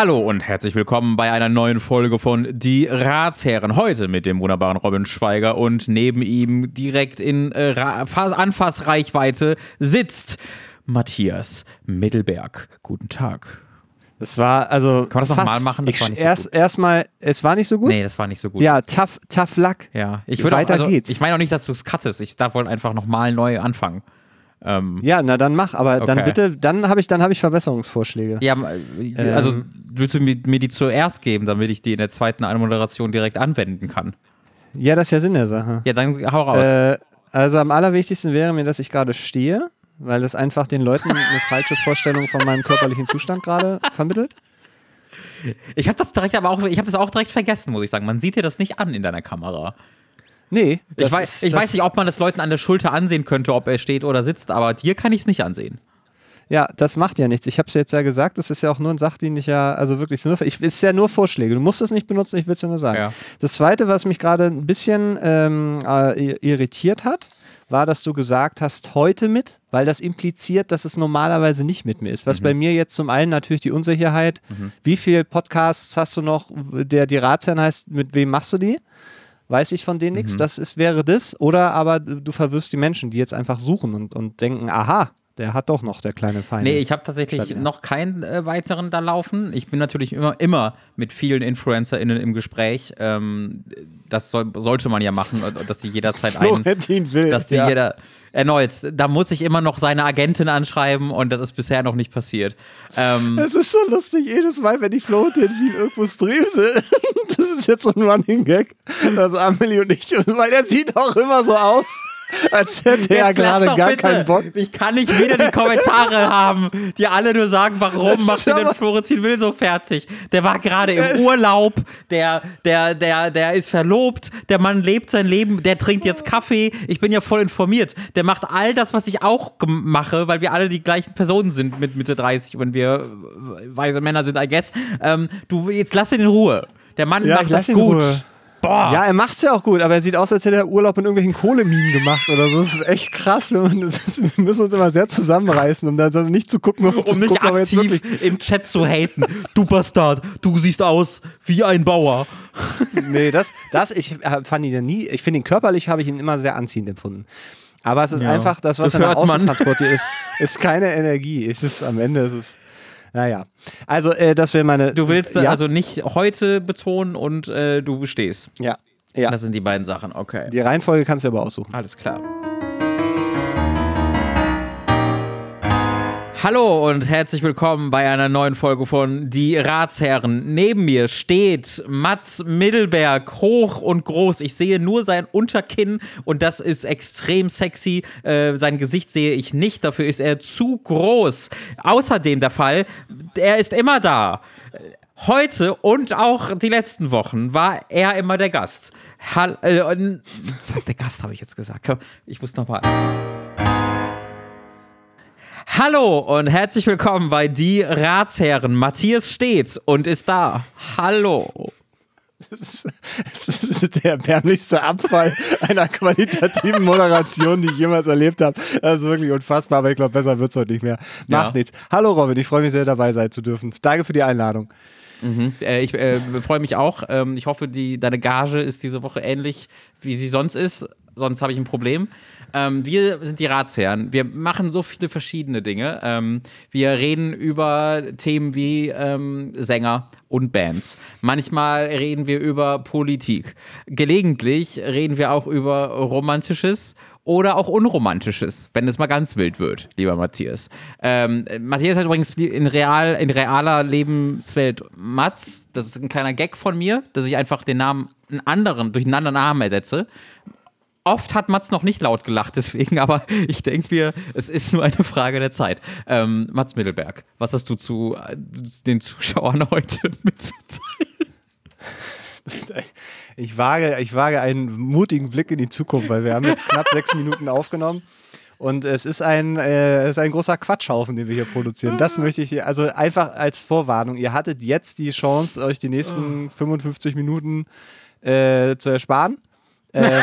Hallo und herzlich willkommen bei einer neuen Folge von Die Ratsherren. Heute mit dem wunderbaren Robin Schweiger und neben ihm direkt in äh, Anfassreichweite sitzt Matthias Mittelberg. Guten Tag. Das war also. Kann man das nochmal machen? Das ich, war nicht so erst, gut. Erstmal, es war nicht so gut? Nee, das war nicht so gut. Ja, tough, tough luck. Ja, ich würde Weiter auch, also, geht's. Ich meine auch nicht, dass du es cuttest. Ich darf wohl einfach nochmal neu anfangen. Ähm, ja, na dann mach, aber okay. dann bitte, dann habe ich, hab ich Verbesserungsvorschläge. Ja, äh, also ähm, willst du mir, mir, die zuerst geben, damit ich die in der zweiten Anmoderation direkt anwenden kann? Ja, das ist ja Sinn der Sache. Ja, dann hau raus. Äh, also am allerwichtigsten wäre mir, dass ich gerade stehe, weil das einfach den Leuten eine falsche Vorstellung von meinem körperlichen Zustand gerade vermittelt. Ich habe das direkt aber auch, ich habe das auch direkt vergessen, muss ich sagen. Man sieht dir das nicht an in deiner Kamera. Nee. Ich, weiß, ist, ich weiß nicht, ob man das Leuten an der Schulter ansehen könnte, ob er steht oder sitzt, aber dir kann ich es nicht ansehen. Ja, das macht ja nichts. Ich habe es jetzt ja gesagt, das ist ja auch nur ein sachdienlicher, also wirklich, nur, ich, ist ja nur Vorschläge. Du musst es nicht benutzen, ich will es ja nur sagen. Ja. Das Zweite, was mich gerade ein bisschen ähm, äh, irritiert hat, war, dass du gesagt hast, heute mit, weil das impliziert, dass es normalerweise nicht mit mir ist. Was mhm. bei mir jetzt zum einen natürlich die Unsicherheit, mhm. wie viele Podcasts hast du noch, der die Ratsherren heißt, mit wem machst du die? Weiß ich von denen nichts. Mhm. Das ist, wäre das. Oder aber du verwirrst die Menschen, die jetzt einfach suchen und, und denken, aha, der hat doch noch, der kleine Feind. Nee, ich habe tatsächlich Statt, noch keinen äh, weiteren da laufen. Ich bin natürlich immer, immer mit vielen InfluencerInnen im Gespräch. Ähm, das soll, sollte man ja machen, dass die jederzeit einen. will. Dass die ja. jeder. Erneut, da muss ich immer noch seine Agentin anschreiben und das ist bisher noch nicht passiert. Ähm, es ist so lustig, jedes Mal, wenn ich Florentin viel irgendwo streamse, das ist jetzt so ein Running Gag, dass Amelie und ich, weil er sieht auch immer so aus als hätte er gerade gar bitte. keinen Bock. Ich kann nicht wieder die Kommentare haben, die alle nur sagen, warum macht ihr denn Florentin Will so fertig? Der war gerade im äh. Urlaub, der, der, der, der ist verlobt, der Mann lebt sein Leben, der trinkt jetzt Kaffee. Ich bin ja voll informiert. Der macht all das, was ich auch mache, weil wir alle die gleichen Personen sind mit Mitte 30, wenn wir weise Männer sind, I guess. Ähm, du, jetzt lass ihn in Ruhe. Der Mann ja, macht das gut. Ruhe. Boah. Ja, er macht es ja auch gut, aber er sieht aus, als hätte er Urlaub in irgendwelchen Kohleminen gemacht oder so. Das ist echt krass. Wir müssen uns immer sehr zusammenreißen, um da nicht zu gucken, um, um nicht gucken, aktiv im Chat zu haten. Du Bastard, du siehst aus wie ein Bauer. nee, das, das ich äh, fand ihn ja nie, ich finde ihn körperlich, habe ich ihn immer sehr anziehend empfunden. Aber es ist ja, einfach das, was das er nach außen transportiert, ist, ist keine Energie. Es ist am Ende ist es naja. Also, äh, das wäre meine. Du willst ja. also nicht heute betonen und äh, du bestehst. Ja. ja. Das sind die beiden Sachen, okay. Die Reihenfolge kannst du aber aussuchen. Alles klar. Hallo und herzlich willkommen bei einer neuen Folge von Die Ratsherren. Neben mir steht Mats Mittelberg, hoch und groß. Ich sehe nur sein Unterkinn und das ist extrem sexy. Äh, sein Gesicht sehe ich nicht, dafür ist er zu groß. Außerdem der Fall, er ist immer da. Heute und auch die letzten Wochen war er immer der Gast. Hall äh, der Gast habe ich jetzt gesagt. Ich muss nochmal. Hallo und herzlich willkommen bei Die Ratsherren. Matthias steht und ist da. Hallo. Das ist, das ist der erbärmlichste Abfall einer qualitativen Moderation, die ich jemals erlebt habe. Das ist wirklich unfassbar, aber ich glaube, besser wird es heute nicht mehr. Macht ja. nichts. Hallo Robin, ich freue mich sehr, dabei sein zu dürfen. Danke für die Einladung. Mhm. Äh, ich äh, freue mich auch. Ähm, ich hoffe, die, deine Gage ist diese Woche ähnlich, wie sie sonst ist. Sonst habe ich ein Problem. Ähm, wir sind die Ratsherren. Wir machen so viele verschiedene Dinge. Ähm, wir reden über Themen wie ähm, Sänger und Bands. Manchmal reden wir über Politik. Gelegentlich reden wir auch über Romantisches oder auch Unromantisches, wenn es mal ganz wild wird, lieber Matthias. Ähm, Matthias hat übrigens in, real, in realer Lebenswelt Mats. Das ist ein kleiner Gag von mir, dass ich einfach den Namen einen anderen durch einen anderen Namen ersetze. Oft hat Mats noch nicht laut gelacht, deswegen, aber ich denke mir, es ist nur eine Frage der Zeit. Ähm, Mats Mittelberg, was hast du zu äh, den Zuschauern heute mitzuteilen? Ich wage, ich wage einen mutigen Blick in die Zukunft, weil wir haben jetzt knapp sechs Minuten aufgenommen. Und es ist ein, äh, es ist ein großer Quatschhaufen, den wir hier produzieren. Das möchte ich hier, also einfach als Vorwarnung. Ihr hattet jetzt die Chance, euch die nächsten 55 Minuten äh, zu ersparen. Ähm,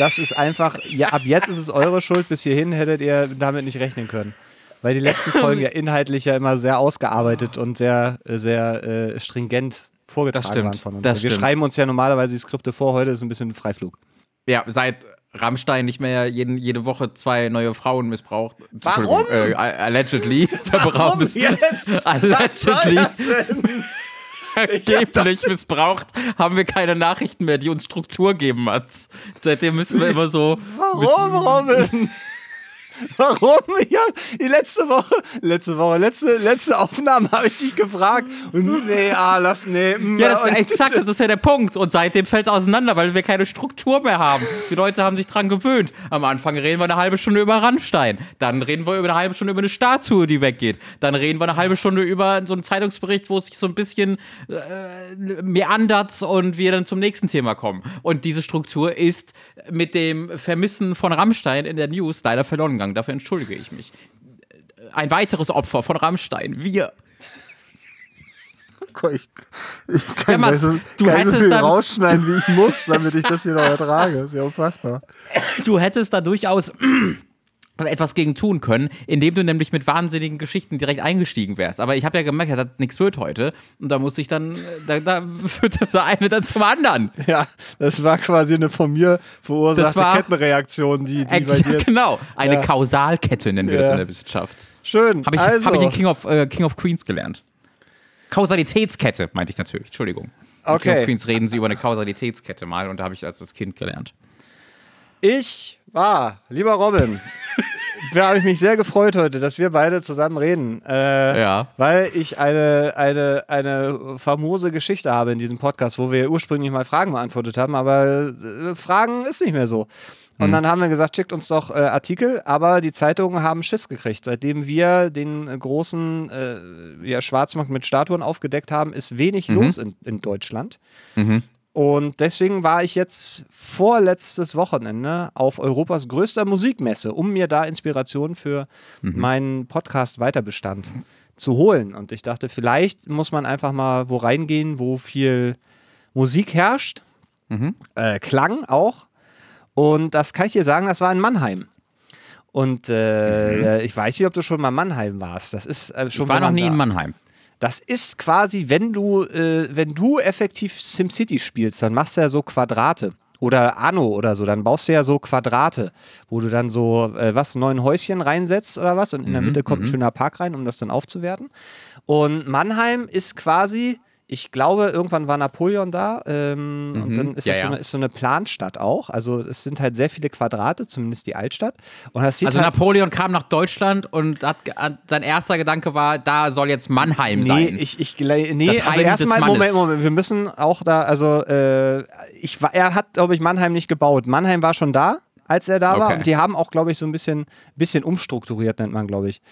das ist einfach, ja, ab jetzt ist es eure Schuld, bis hierhin hättet ihr damit nicht rechnen können. weil die letzten Folgen ja inhaltlich ja immer sehr ausgearbeitet und sehr, sehr äh, stringent vorgetragen waren von uns. Das wir stimmt. schreiben uns ja normalerweise die Skripte vor, heute ist ein bisschen Freiflug. Ja, seit Rammstein nicht mehr jeden, jede Woche zwei neue Frauen missbraucht. Warum? Äh, allegedly. Warum jetzt? Allegedly. Was soll das denn? Angeblich missbraucht, haben wir keine Nachrichten mehr, die uns Struktur geben, Mats. Seitdem müssen wir immer so. Warum, Robin? Warum? Ja, die letzte Woche, letzte Woche, letzte, letzte Aufnahme habe ich dich gefragt. Und nee, ah, lass, nee. mm, Ja, das ist exakt, das ist ja der Punkt. Und seitdem fällt es auseinander, weil wir keine Struktur mehr haben. Die Leute haben sich dran gewöhnt. Am Anfang reden wir eine halbe Stunde über Rammstein. Dann reden wir über eine halbe Stunde über eine Statue, die weggeht. Dann reden wir eine halbe Stunde über so einen Zeitungsbericht, wo es sich so ein bisschen äh, meandert und wir dann zum nächsten Thema kommen. Und diese Struktur ist mit dem Vermissen von Rammstein in der News leider verloren gegangen. Dafür entschuldige ich mich. Ein weiteres Opfer von Rammstein. Wir. Ich, ich kann Ja, Mats, so, du so hättest viel dann- rausschneiden, wie ich muss, damit ich das hier noch ertrage. Das ist ja unfassbar. du hättest da durchaus etwas gegen tun können, indem du nämlich mit wahnsinnigen Geschichten direkt eingestiegen wärst. Aber ich habe ja gemerkt, dass nichts wird heute. Und da musste ich dann, da, da führt das eine dann zum anderen. Ja, das war quasi eine von mir verursachte Das war- Kettenreaktion, die, die bei dir. genau, eine Ja. Kausalkette nennen wir das Ja. in der Wissenschaft. Schön. Habe ich, also, hab ich in King of, äh, King of Queens gelernt. Kausalitätskette, meinte ich natürlich. Entschuldigung. In Okay. King of Queens reden sie über eine Kausalitätskette mal und da habe ich als das Kind gelernt. Ich war, lieber Robin, da habe ich mich sehr gefreut heute, dass wir beide zusammen reden. Äh, Ja. Weil ich eine, eine, eine famose Geschichte habe in diesem Podcast, wo wir ursprünglich mal Fragen beantwortet haben, aber äh, Fragen ist nicht mehr so. Und dann haben wir gesagt, schickt uns doch äh, Artikel, aber die Zeitungen haben Schiss gekriegt. Seitdem wir den großen äh, ja, Schwarzmarkt mit Statuen aufgedeckt haben, ist wenig los in, in Deutschland. Und deswegen war ich jetzt vorletztes Wochenende auf Europas größter Musikmesse, um mir da Inspiration für meinen Podcast Weiterbestand zu holen. Und ich dachte, vielleicht muss man einfach mal wo reingehen, wo viel Musik herrscht, äh, Klang auch. Und das kann ich dir sagen, das war in Mannheim. Und äh, ich weiß nicht, ob du schon mal in Mannheim warst. Das ist äh, schon Ich war noch nie da- in Mannheim. Das ist quasi, wenn du, äh, wenn du effektiv SimCity spielst, dann machst du ja so Quadrate. Oder Anno oder so, dann baust du ja so Quadrate, wo du dann so, äh, was, neun Häuschen reinsetzt oder was und in der Mitte kommt ein schöner Park rein, um das dann aufzuwerten. Und Mannheim ist quasi, ich glaube, irgendwann war Napoleon da ähm, und dann ist Ja, das so eine, ist so eine Planstadt auch. Also es sind halt sehr viele Quadrate, zumindest die Altstadt. Also halt Napoleon kam nach Deutschland und hat, sein erster Gedanke war, da soll jetzt Mannheim Nee, sein. ich, ich, nee, Das also erstmal. Moment, Moment, wir müssen auch da, also, äh, ich war, er hat, glaube ich, Mannheim nicht gebaut. Mannheim war schon da, als er da war Okay. und die haben auch, glaube ich, so ein bisschen, bisschen umstrukturiert, nennt man, glaube ich.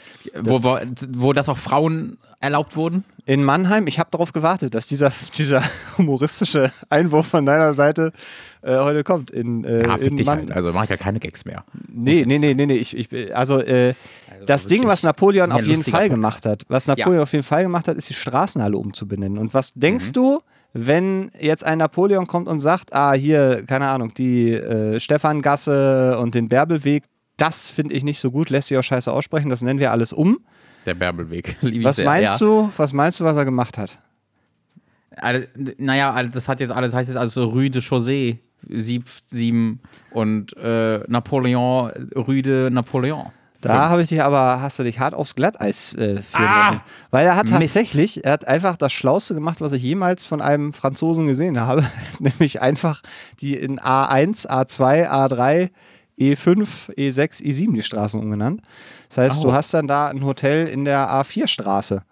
wo, wo, wo das auch Frauen erlaubt wurden? In Mannheim, ich habe darauf gewartet, dass dieser, dieser humoristische Einwurf von deiner Seite äh, heute kommt. In, äh, Ja, in Mann- halt. Also mache ich ja keine Gags mehr. Nee, nee, nee, nee, nee. Ich, ich, also, äh, das Ding, was Napoleon auf jeden Fall Podcast. gemacht hat, was Napoleon auf jeden Fall gemacht hat, ist die Straßenhalle umzubenennen. Und was Mhm. denkst du, wenn jetzt ein Napoleon kommt und sagt, ah, hier, keine Ahnung, die äh, Stephangasse und den Bärbelweg, das finde ich nicht so gut, lässt sich auch scheiße aussprechen, das nennen wir alles um. Der Bärbelweg. Lieb ich Was sehr, meinst ja. du, was meinst du, was er gemacht hat? Alle- Naja, also das hat jetzt alles, heißt jetzt also Rue de Chaussee, Sieb, Sieben und äh, Napoleon, Rue de Napoleon. Da habe ich dich aber, hast du dich hart aufs Glatteis äh, führen Ah! lassen. Weil er hat Mist. tatsächlich, er hat einfach das Schlauste gemacht, was ich jemals von einem Franzosen gesehen habe. Nämlich einfach die in A1, A2, A3, E5, E6, E7 die Straßen umgenannt. Das heißt, Oh. du hast dann da ein Hotel in der A4-Straße.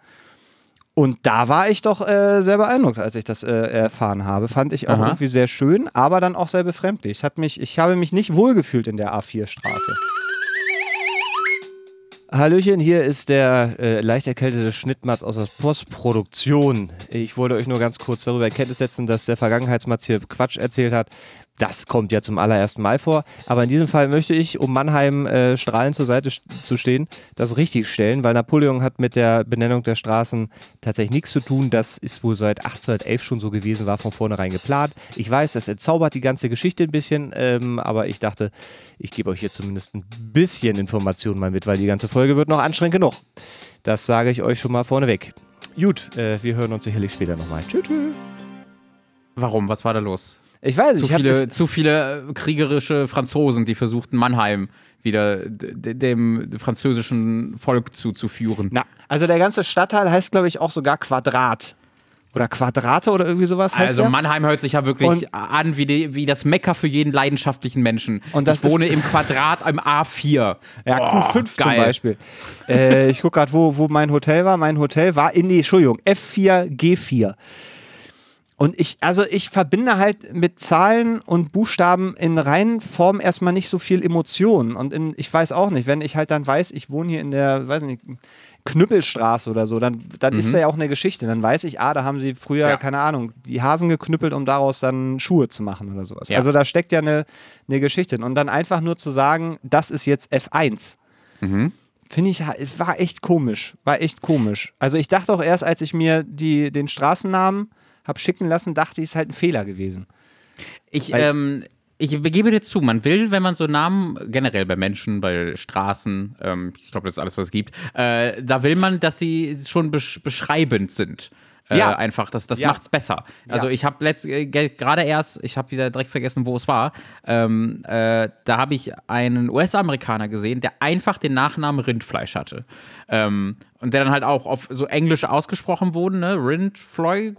Und da war ich doch äh, sehr beeindruckt, als ich das äh, erfahren habe. Fand ich auch Aha. irgendwie sehr schön, aber dann auch sehr befremdlich. Es hat mich, ich habe mich nicht wohlgefühlt in der A4-Straße. Hallöchen, hier ist der äh, leicht erkältete Schnittmatz aus der Postproduktion. Ich wollte euch nur ganz kurz darüber in Kenntnis setzen, dass der Vergangenheitsmatz hier Quatsch erzählt hat. Das kommt ja zum allerersten Mal vor. Aber in diesem Fall möchte ich, um Mannheim äh, strahlend zur Seite zu stehen, das richtig stellen, weil Napoleon hat mit der Benennung der Straßen tatsächlich nichts zu tun. Das ist wohl seit 1811 schon so gewesen, war von vornherein geplant. Ich weiß, das entzaubert die ganze Geschichte ein bisschen, ähm, aber ich dachte, ich gebe euch hier zumindest ein bisschen Informationen mal mit, weil die ganze Folge wird noch anstrengend genug. Das sage ich euch schon mal vorneweg. Gut, äh, wir hören uns sicherlich später nochmal. Tschüss. Tschü. Warum? Was war da los? Ich weiß, zu ich viele, zu viele äh, kriegerische Franzosen, die versuchten Mannheim wieder dem französischen Volk zuzuführen. Na, also der ganze Stadtteil heißt, glaube ich, auch sogar Quadrat. Oder Quadrate oder irgendwie sowas heißt Also der? Mannheim hört sich ja wirklich und an wie, die, wie das Mecker für jeden leidenschaftlichen Menschen. Und das ich wohne im Quadrat im A4. Ja, oh, Q5 geil. zum Beispiel. äh, ich gucke gerade, wo, wo mein Hotel war. Mein Hotel war in die, Entschuldigung, F4, G4. Und ich, also ich verbinde halt mit Zahlen und Buchstaben in reinen Form erstmal nicht so viel Emotionen. Und in, ich weiß auch nicht, wenn ich halt dann weiß, ich wohne hier in der, weiß nicht, Knüppelstraße oder so, dann, dann mhm. ist da ja auch eine Geschichte. Dann weiß ich, ah, da haben sie früher, ja. keine Ahnung, die Hasen geknüppelt, um daraus dann Schuhe zu machen oder sowas. Ja. Also da steckt ja eine, eine Geschichte. Und dann einfach nur zu sagen, das ist jetzt F1. Mhm. Finde ich, war echt komisch. War echt komisch. Also ich dachte auch erst, als ich mir die, den Straßennamen habe schicken lassen, dachte ich, ist halt ein Fehler gewesen. Ich, ähm, ich begebe dir zu, man will, wenn man so Namen, generell bei Menschen, bei Straßen, ähm, ich glaube, das ist alles, was es gibt, äh, da will man, dass sie schon besch beschreibend sind. Äh, ja. einfach. Das, das ja. macht's besser. Also ja. ich habe äh, gerade erst, ich habe wieder direkt vergessen, wo es war. Ähm, äh, da habe ich einen US-Amerikaner gesehen, der einfach den Nachnamen Rindfleisch hatte. Ähm, und der dann halt auch auf so Englisch ausgesprochen wurde, ne? Rindfleisch.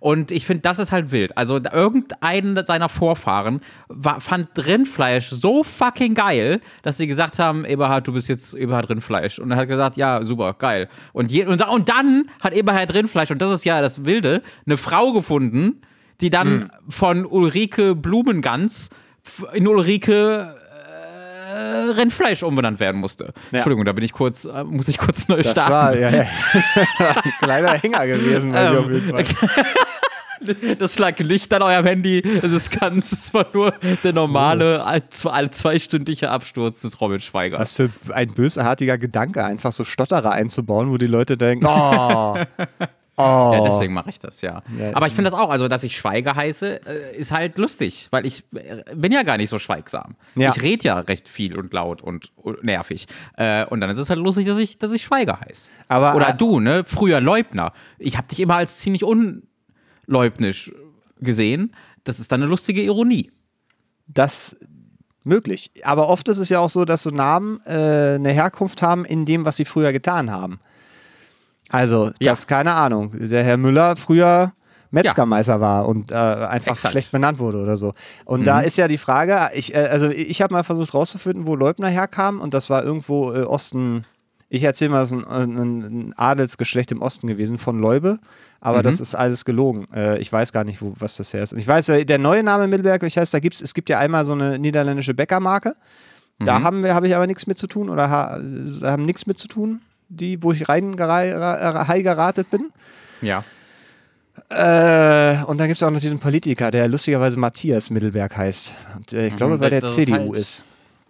Und ich finde, das ist halt wild. Also irgendeinen seiner Vorfahren war, fand Rindfleisch so fucking geil, dass sie gesagt haben, Eberhard, du bist jetzt Eberhard Rindfleisch. Und er hat gesagt, ja, super, geil. Und, je, und, und dann hat Eberhard Rindfleisch, und das ist ja das Wilde, eine Frau gefunden, die dann mhm. von Ulrike Blumengans in Ulrike Rindfleisch umbenannt werden musste. Ja. Entschuldigung, da bin ich kurz, äh, muss ich kurz neu das starten. War, ja, ja. Ein kleiner Hänger gewesen, ähm, auf jeden Fall. Das lag nicht an eurem Handy. Es ist ganz, es war nur der normale, oh. alle zweistündige Absturz des Robin Schweiger. Was für ein bösartiger Gedanke, einfach so Stotterer einzubauen, wo die Leute denken, oh, Oh. Ja, deswegen mache ich das, ja. ja Aber ich finde das auch, also dass ich Schweige heiße, äh, ist halt lustig, weil ich äh, bin ja gar nicht so schweigsam. Ja. Ich rede ja recht viel und laut und, nervig. Äh, und dann ist es halt lustig, dass ich, dass ich Schweiger heiße. Aber, Oder du, ne? Früher Leubner. Ich habe dich immer als ziemlich unleubnisch gesehen. Das ist dann eine lustige Ironie. Das möglich. Aber oft ist es ja auch so, dass so Namen äh, eine Herkunft haben in dem, was sie früher getan haben. Also, ja. das keine Ahnung. Der Herr Müller früher Metzgermeister ja. war und äh, einfach Exakt. schlecht benannt wurde oder so. Und mhm. da ist ja die Frage, ich, äh, also ich habe mal versucht rauszufinden, wo Leubner herkam und das war irgendwo äh, Osten, ich erzähle mal, es ist ein, ein, Adelsgeschlecht im Osten gewesen von Leube, aber mhm. das ist alles gelogen. Äh, ich weiß gar nicht, wo, was das her ist. Ich weiß, äh, der neue Name Mittelberg, ich heißt, da gibt's, es gibt ja einmal so eine niederländische Bäckermarke. Da mhm. haben wir, habe ich aber nichts mit zu tun oder ha, haben nichts mit zu tun die, wo ich rein geratet bin. Ja. Äh, und dann gibt es auch noch diesen Politiker, der lustigerweise Matthias Mittelberg heißt. Und, äh, ich mhm, glaube, bei der CDU ist, halt, ist.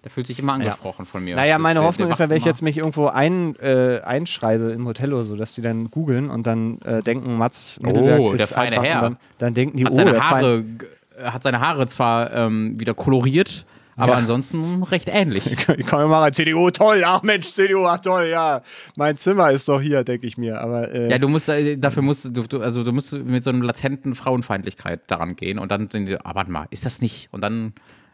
Der fühlt sich immer angesprochen ja. von mir. Naja, meine das, Hoffnung der, der ist ja, wenn ich jetzt mich irgendwo ein, äh, einschreibe im Hotel oder so, dass die dann googeln und dann äh, denken, Mats Mittelberg oh, ist der feine einfach, Herr. Dann, dann, denken die, hat oh, seine Haare, hat seine Haare zwar ähm, wieder koloriert, aber ja. ansonsten recht ähnlich. Ich kann mal CDU, toll, ach Mensch, CDU, ach toll, ja. Mein Zimmer ist doch hier, denke ich mir. Aber, äh, ja, du musst, äh, dafür musst du, also du musst mit so einer latenten Frauenfeindlichkeit daran gehen und dann sind die, ah, warte mal, ist das nicht? Und dann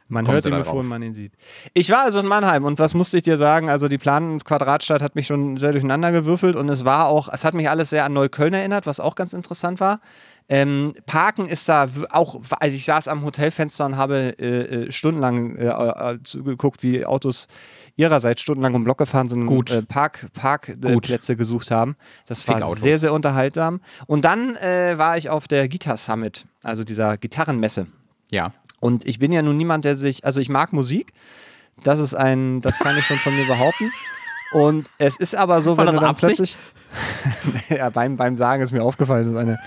man hört ihn, bevor man ihn sieht. Ich war also in Mannheim und was musste ich dir sagen? Also die Plan-Quadratstadt hat mich schon sehr durcheinander gewürfelt und es war auch, es hat mich alles sehr an Neukölln erinnert, was auch ganz interessant war. Ähm, Parken ist da auch, also ich saß am Hotelfenster und habe äh, äh stundenlang äh, äh, zugeguckt, wie Autos ihrerseits stundenlang um Block gefahren sind und äh, Park, Parkplätze gesucht haben. Das war sehr, sehr unterhaltsam. Und dann äh, war ich auf der Guitar Summit, also dieser Gitarrenmesse. Ja. Und ich bin ja nun niemand, der sich, also ich mag Musik. Das ist ein, das kann ich schon von mir behaupten. Und es ist aber so, War wenn du dann Absicht? plötzlich. ja, beim, beim Sagen ist mir aufgefallen, das ist eine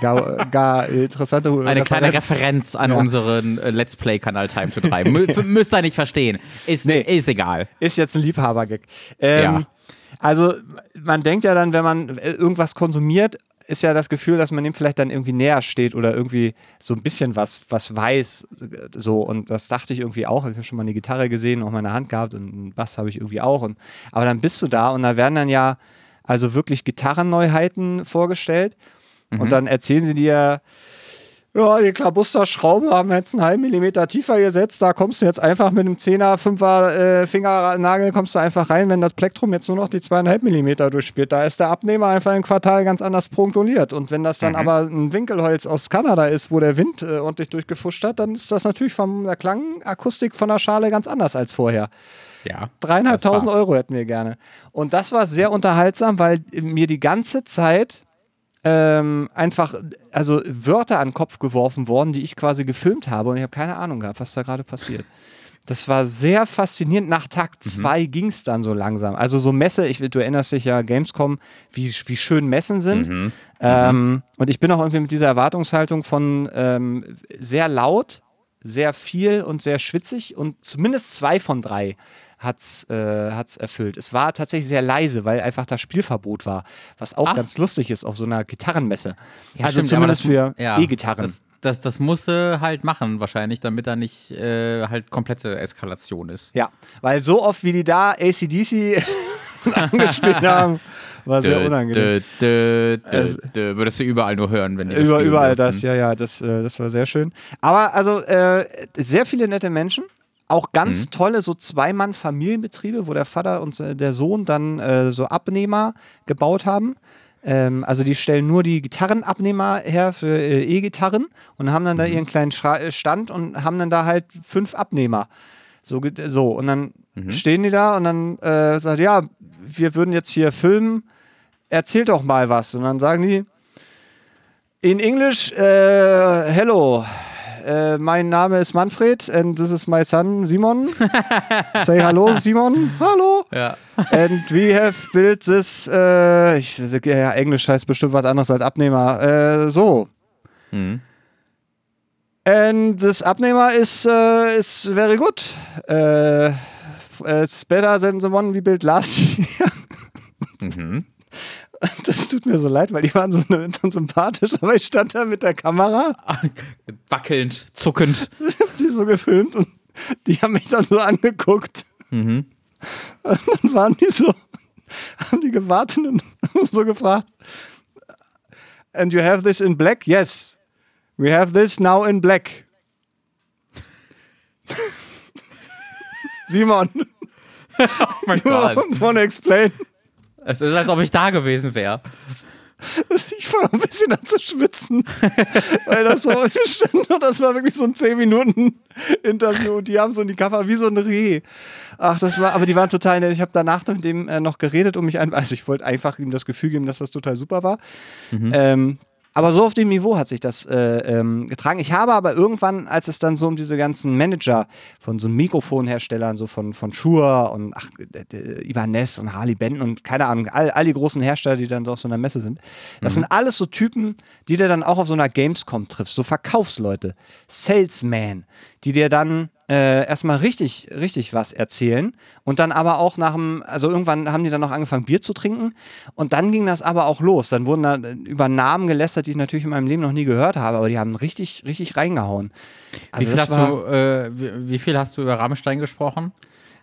gar, gar interessante Eine kleine Referenz an Ja. unseren äh, Let's Play-Kanal Time to 3. Mü müsst ihr nicht verstehen. Ist, Nee. ist egal. Ist jetzt ein Liebhaber-Gag. Ähm, Ja. Also, man denkt ja dann, wenn man äh, irgendwas konsumiert, ist ja das Gefühl, dass man dem vielleicht dann irgendwie näher steht oder irgendwie so ein bisschen was, was weiß. So, und das dachte ich irgendwie auch. Ich habe schon mal eine Gitarre gesehen, auch mal in der Hand gehabt und einen Bass habe ich irgendwie auch. Und, aber dann bist du da und da werden dann ja also wirklich Gitarrenneuheiten vorgestellt. Und dann erzählen sie dir, ja, die Klabusterschraube haben wir jetzt einen halben Millimeter tiefer gesetzt. Da kommst du jetzt einfach mit einem 10er, 5er äh, Fingernagel kommst du einfach rein, wenn das Plektrum jetzt nur noch die zweieinhalb Millimeter durchspielt. Da ist der Abnehmer einfach im Quartal ganz anders punktuiert. Und wenn das dann aber ein Winkelholz aus Kanada ist, wo der Wind äh, ordentlich durchgefuscht hat, dann ist das natürlich von der Klangakustik von der Schale ganz anders als vorher. Ja. Dreieinhalbtausend Euro hätten wir gerne. Und das war sehr unterhaltsam, weil mir die ganze Zeit ähm, einfach, also Wörter an den Kopf geworfen worden, die ich quasi gefilmt habe und ich habe keine Ahnung gehabt, was da gerade passiert. Das war sehr faszinierend. Nach Tag zwei ging es dann so langsam. Also so Messe, ich, du erinnerst dich ja, Gamescom, wie, wie schön Messen sind. Ähm, und ich bin auch irgendwie mit dieser Erwartungshaltung von ähm, sehr laut, sehr viel und sehr schwitzig und zumindest zwei von drei hat's, äh, hat's erfüllt. Es war tatsächlich sehr leise, weil einfach das Spielverbot war, was auch Ach. ganz lustig ist auf so einer Gitarrenmesse. Ja, also stimmt, zumindest das- für ja, E-Gitarren. Das, das, das musste halt machen, wahrscheinlich, damit da nicht äh, halt komplette Eskalation ist. Ja, weil so oft wie die da ACDC angespielt haben, war sehr Dö, unangenehm. dö, dö, dö. Würdest du überall nur hören, wenn die das Über, überall dürfen. das, ja, ja, das, äh, das war sehr schön. Aber also äh, sehr viele nette Menschen. Auch ganz tolle so Zweimann-Familienbetriebe, wo der Vater und äh, der Sohn dann äh, so Abnehmer gebaut haben. Ähm, also die stellen nur die Gitarrenabnehmer her für äh, E-Gitarren und haben dann da ihren kleinen Schra äh, Stand und haben dann da halt fünf Abnehmer. So, so. und dann stehen die da und dann äh, sagt, ja, wir würden jetzt hier filmen, erzählt doch mal was. Und dann sagen die, in English, uh, hello. Uh, mein Name ist Manfred and this is my son Simon. Say hello, Simon. Hallo. Ja. And we have built this. Uh, ich, ja, Englisch heißt bestimmt was anderes als Abnehmer. Uh, so. Mhm. And this Abnehmer is, uh, is very good. Uh, it's better than the one we built last year. Mhm. Das tut mir so leid, weil die waren so, sympathisch, aber ich stand da mit der Kamera Wackelnd, zuckend. die so gefilmt und die haben mich dann so angeguckt. Mhm. Und dann waren die so, haben die gewartet und haben so gefragt, and you have this in black? Yes. We have this now in black. Simon, Oh mein Gott. wanna explain? Es ist, als ob ich da gewesen wäre. Ich fange ein bisschen an zu schwitzen, weil das so stand und das war wirklich so ein 10 Minuten Interview und die haben so in die Cover wie so ein Reh. Ach, das war, aber die waren total nett. Ich habe danach mit dem äh, noch geredet, um mich einfach, also ich wollte einfach ihm das Gefühl geben, dass das total super war. Ähm, aber so auf dem Niveau hat sich das äh, ähm, getragen. Ich habe aber irgendwann, als es dann so um diese ganzen Manager von so Mikrofonherstellern, so von, von Shure und ach, äh, Ibanez und Harley Benton und keine Ahnung, all, all die großen Hersteller, die dann so auf so einer Messe sind, das sind alles so Typen, die du dann auch auf so einer Gamescom triffst, so Verkaufsleute, Salesman, die dir dann äh, erstmal richtig, richtig was erzählen und dann aber auch nach dem, also irgendwann haben die dann noch angefangen Bier zu trinken und dann ging das aber auch los. Dann wurden da über Namen gelästert, die ich natürlich in meinem Leben noch nie gehört habe, aber die haben richtig, richtig reingehauen. Wie viel, hast du, äh, wie, wie viel hast du über Rammstein gesprochen?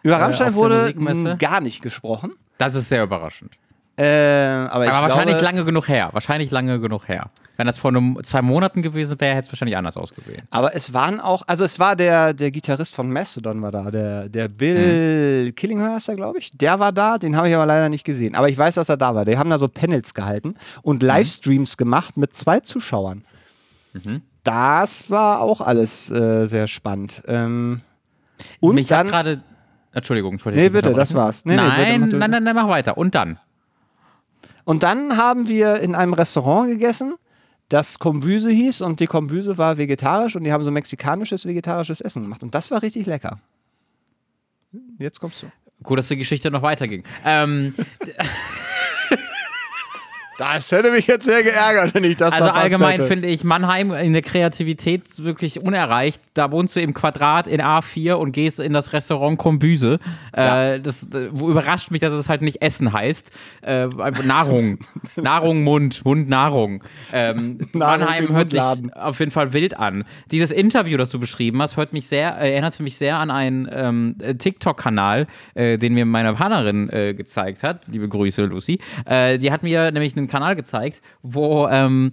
über äh, Rammstein der wurde gar nicht gesprochen. Das ist sehr überraschend. Äh, aber ich Aber wahrscheinlich glaube, lange genug her. Wahrscheinlich lange genug her. Wenn das vor einem, zwei Monaten gewesen wäre, hätte es wahrscheinlich anders ausgesehen. Aber es waren auch, also es war der, der Gitarrist von Mastodon war da, der, der Bill Mhm. Killinghurst ist er, glaube ich. Der war da, den habe ich aber leider nicht gesehen. Aber ich weiß, dass er da war. Die haben da so Panels gehalten und Mhm. Livestreams gemacht mit zwei Zuschauern. Mhm. Das war auch alles äh, sehr spannend. Ähm, und Mich hat dann, gerade. Entschuldigung, ich wollte Nee, bitte, das war's. Nee, nee, bitte, nein, mach du. nein, nein, nein, mach weiter. Und dann? Und dann haben wir in einem Restaurant gegessen, das Kombüse hieß und die Kombüse war vegetarisch und die haben so mexikanisches vegetarisches Essen gemacht und das war richtig lecker. Jetzt kommst du. Gut, dass die Geschichte noch weiterging. Ähm, Das hätte mich jetzt sehr geärgert, wenn ich das Also allgemein finde ich Mannheim in der Kreativität wirklich unerreicht. Da wohnst du im Quadrat in A4 und gehst in das Restaurant Kombüse. Ja. Äh, das äh, überrascht mich, dass es halt nicht Essen heißt. Äh, Nahrung. Nahrung, Mund, Mund, Nahrung. Ähm, Nahrung Mannheim hört sich auf jeden Fall wild an. Dieses Interview, das du beschrieben hast, hört mich sehr, äh, erinnert mich sehr an einen ähm, TikTok-Kanal, äh, den mir meine Partnerin äh, gezeigt hat. Liebe Grüße, Lucy. die hat mir nämlich einen Kanal gezeigt, wo ähm,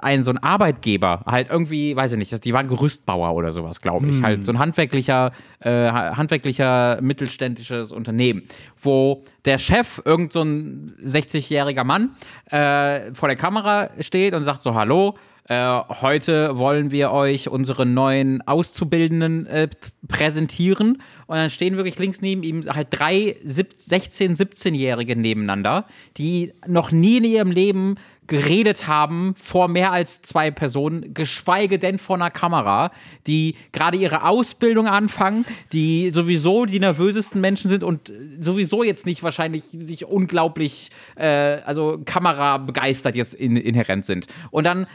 ein so ein Arbeitgeber halt irgendwie, weiß ich nicht, die waren Gerüstbauer oder sowas, glaube ich, mm. halt so ein handwerklicher, äh, handwerklicher mittelständisches Unternehmen, wo der Chef, irgend so ein 60-jähriger Mann, äh, vor der Kamera steht und sagt so, hallo, äh, heute wollen wir euch unsere neuen Auszubildenden äh, präsentieren. Und dann stehen wirklich links neben ihm halt drei 16-, 17-Jährige nebeneinander, die noch nie in ihrem Leben geredet haben vor mehr als zwei Personen, geschweige denn vor einer Kamera, die gerade ihre Ausbildung anfangen, die sowieso die nervösesten Menschen sind und sowieso jetzt nicht wahrscheinlich sich unglaublich, äh, also Kamera begeistert jetzt in, inhärent sind. Und dann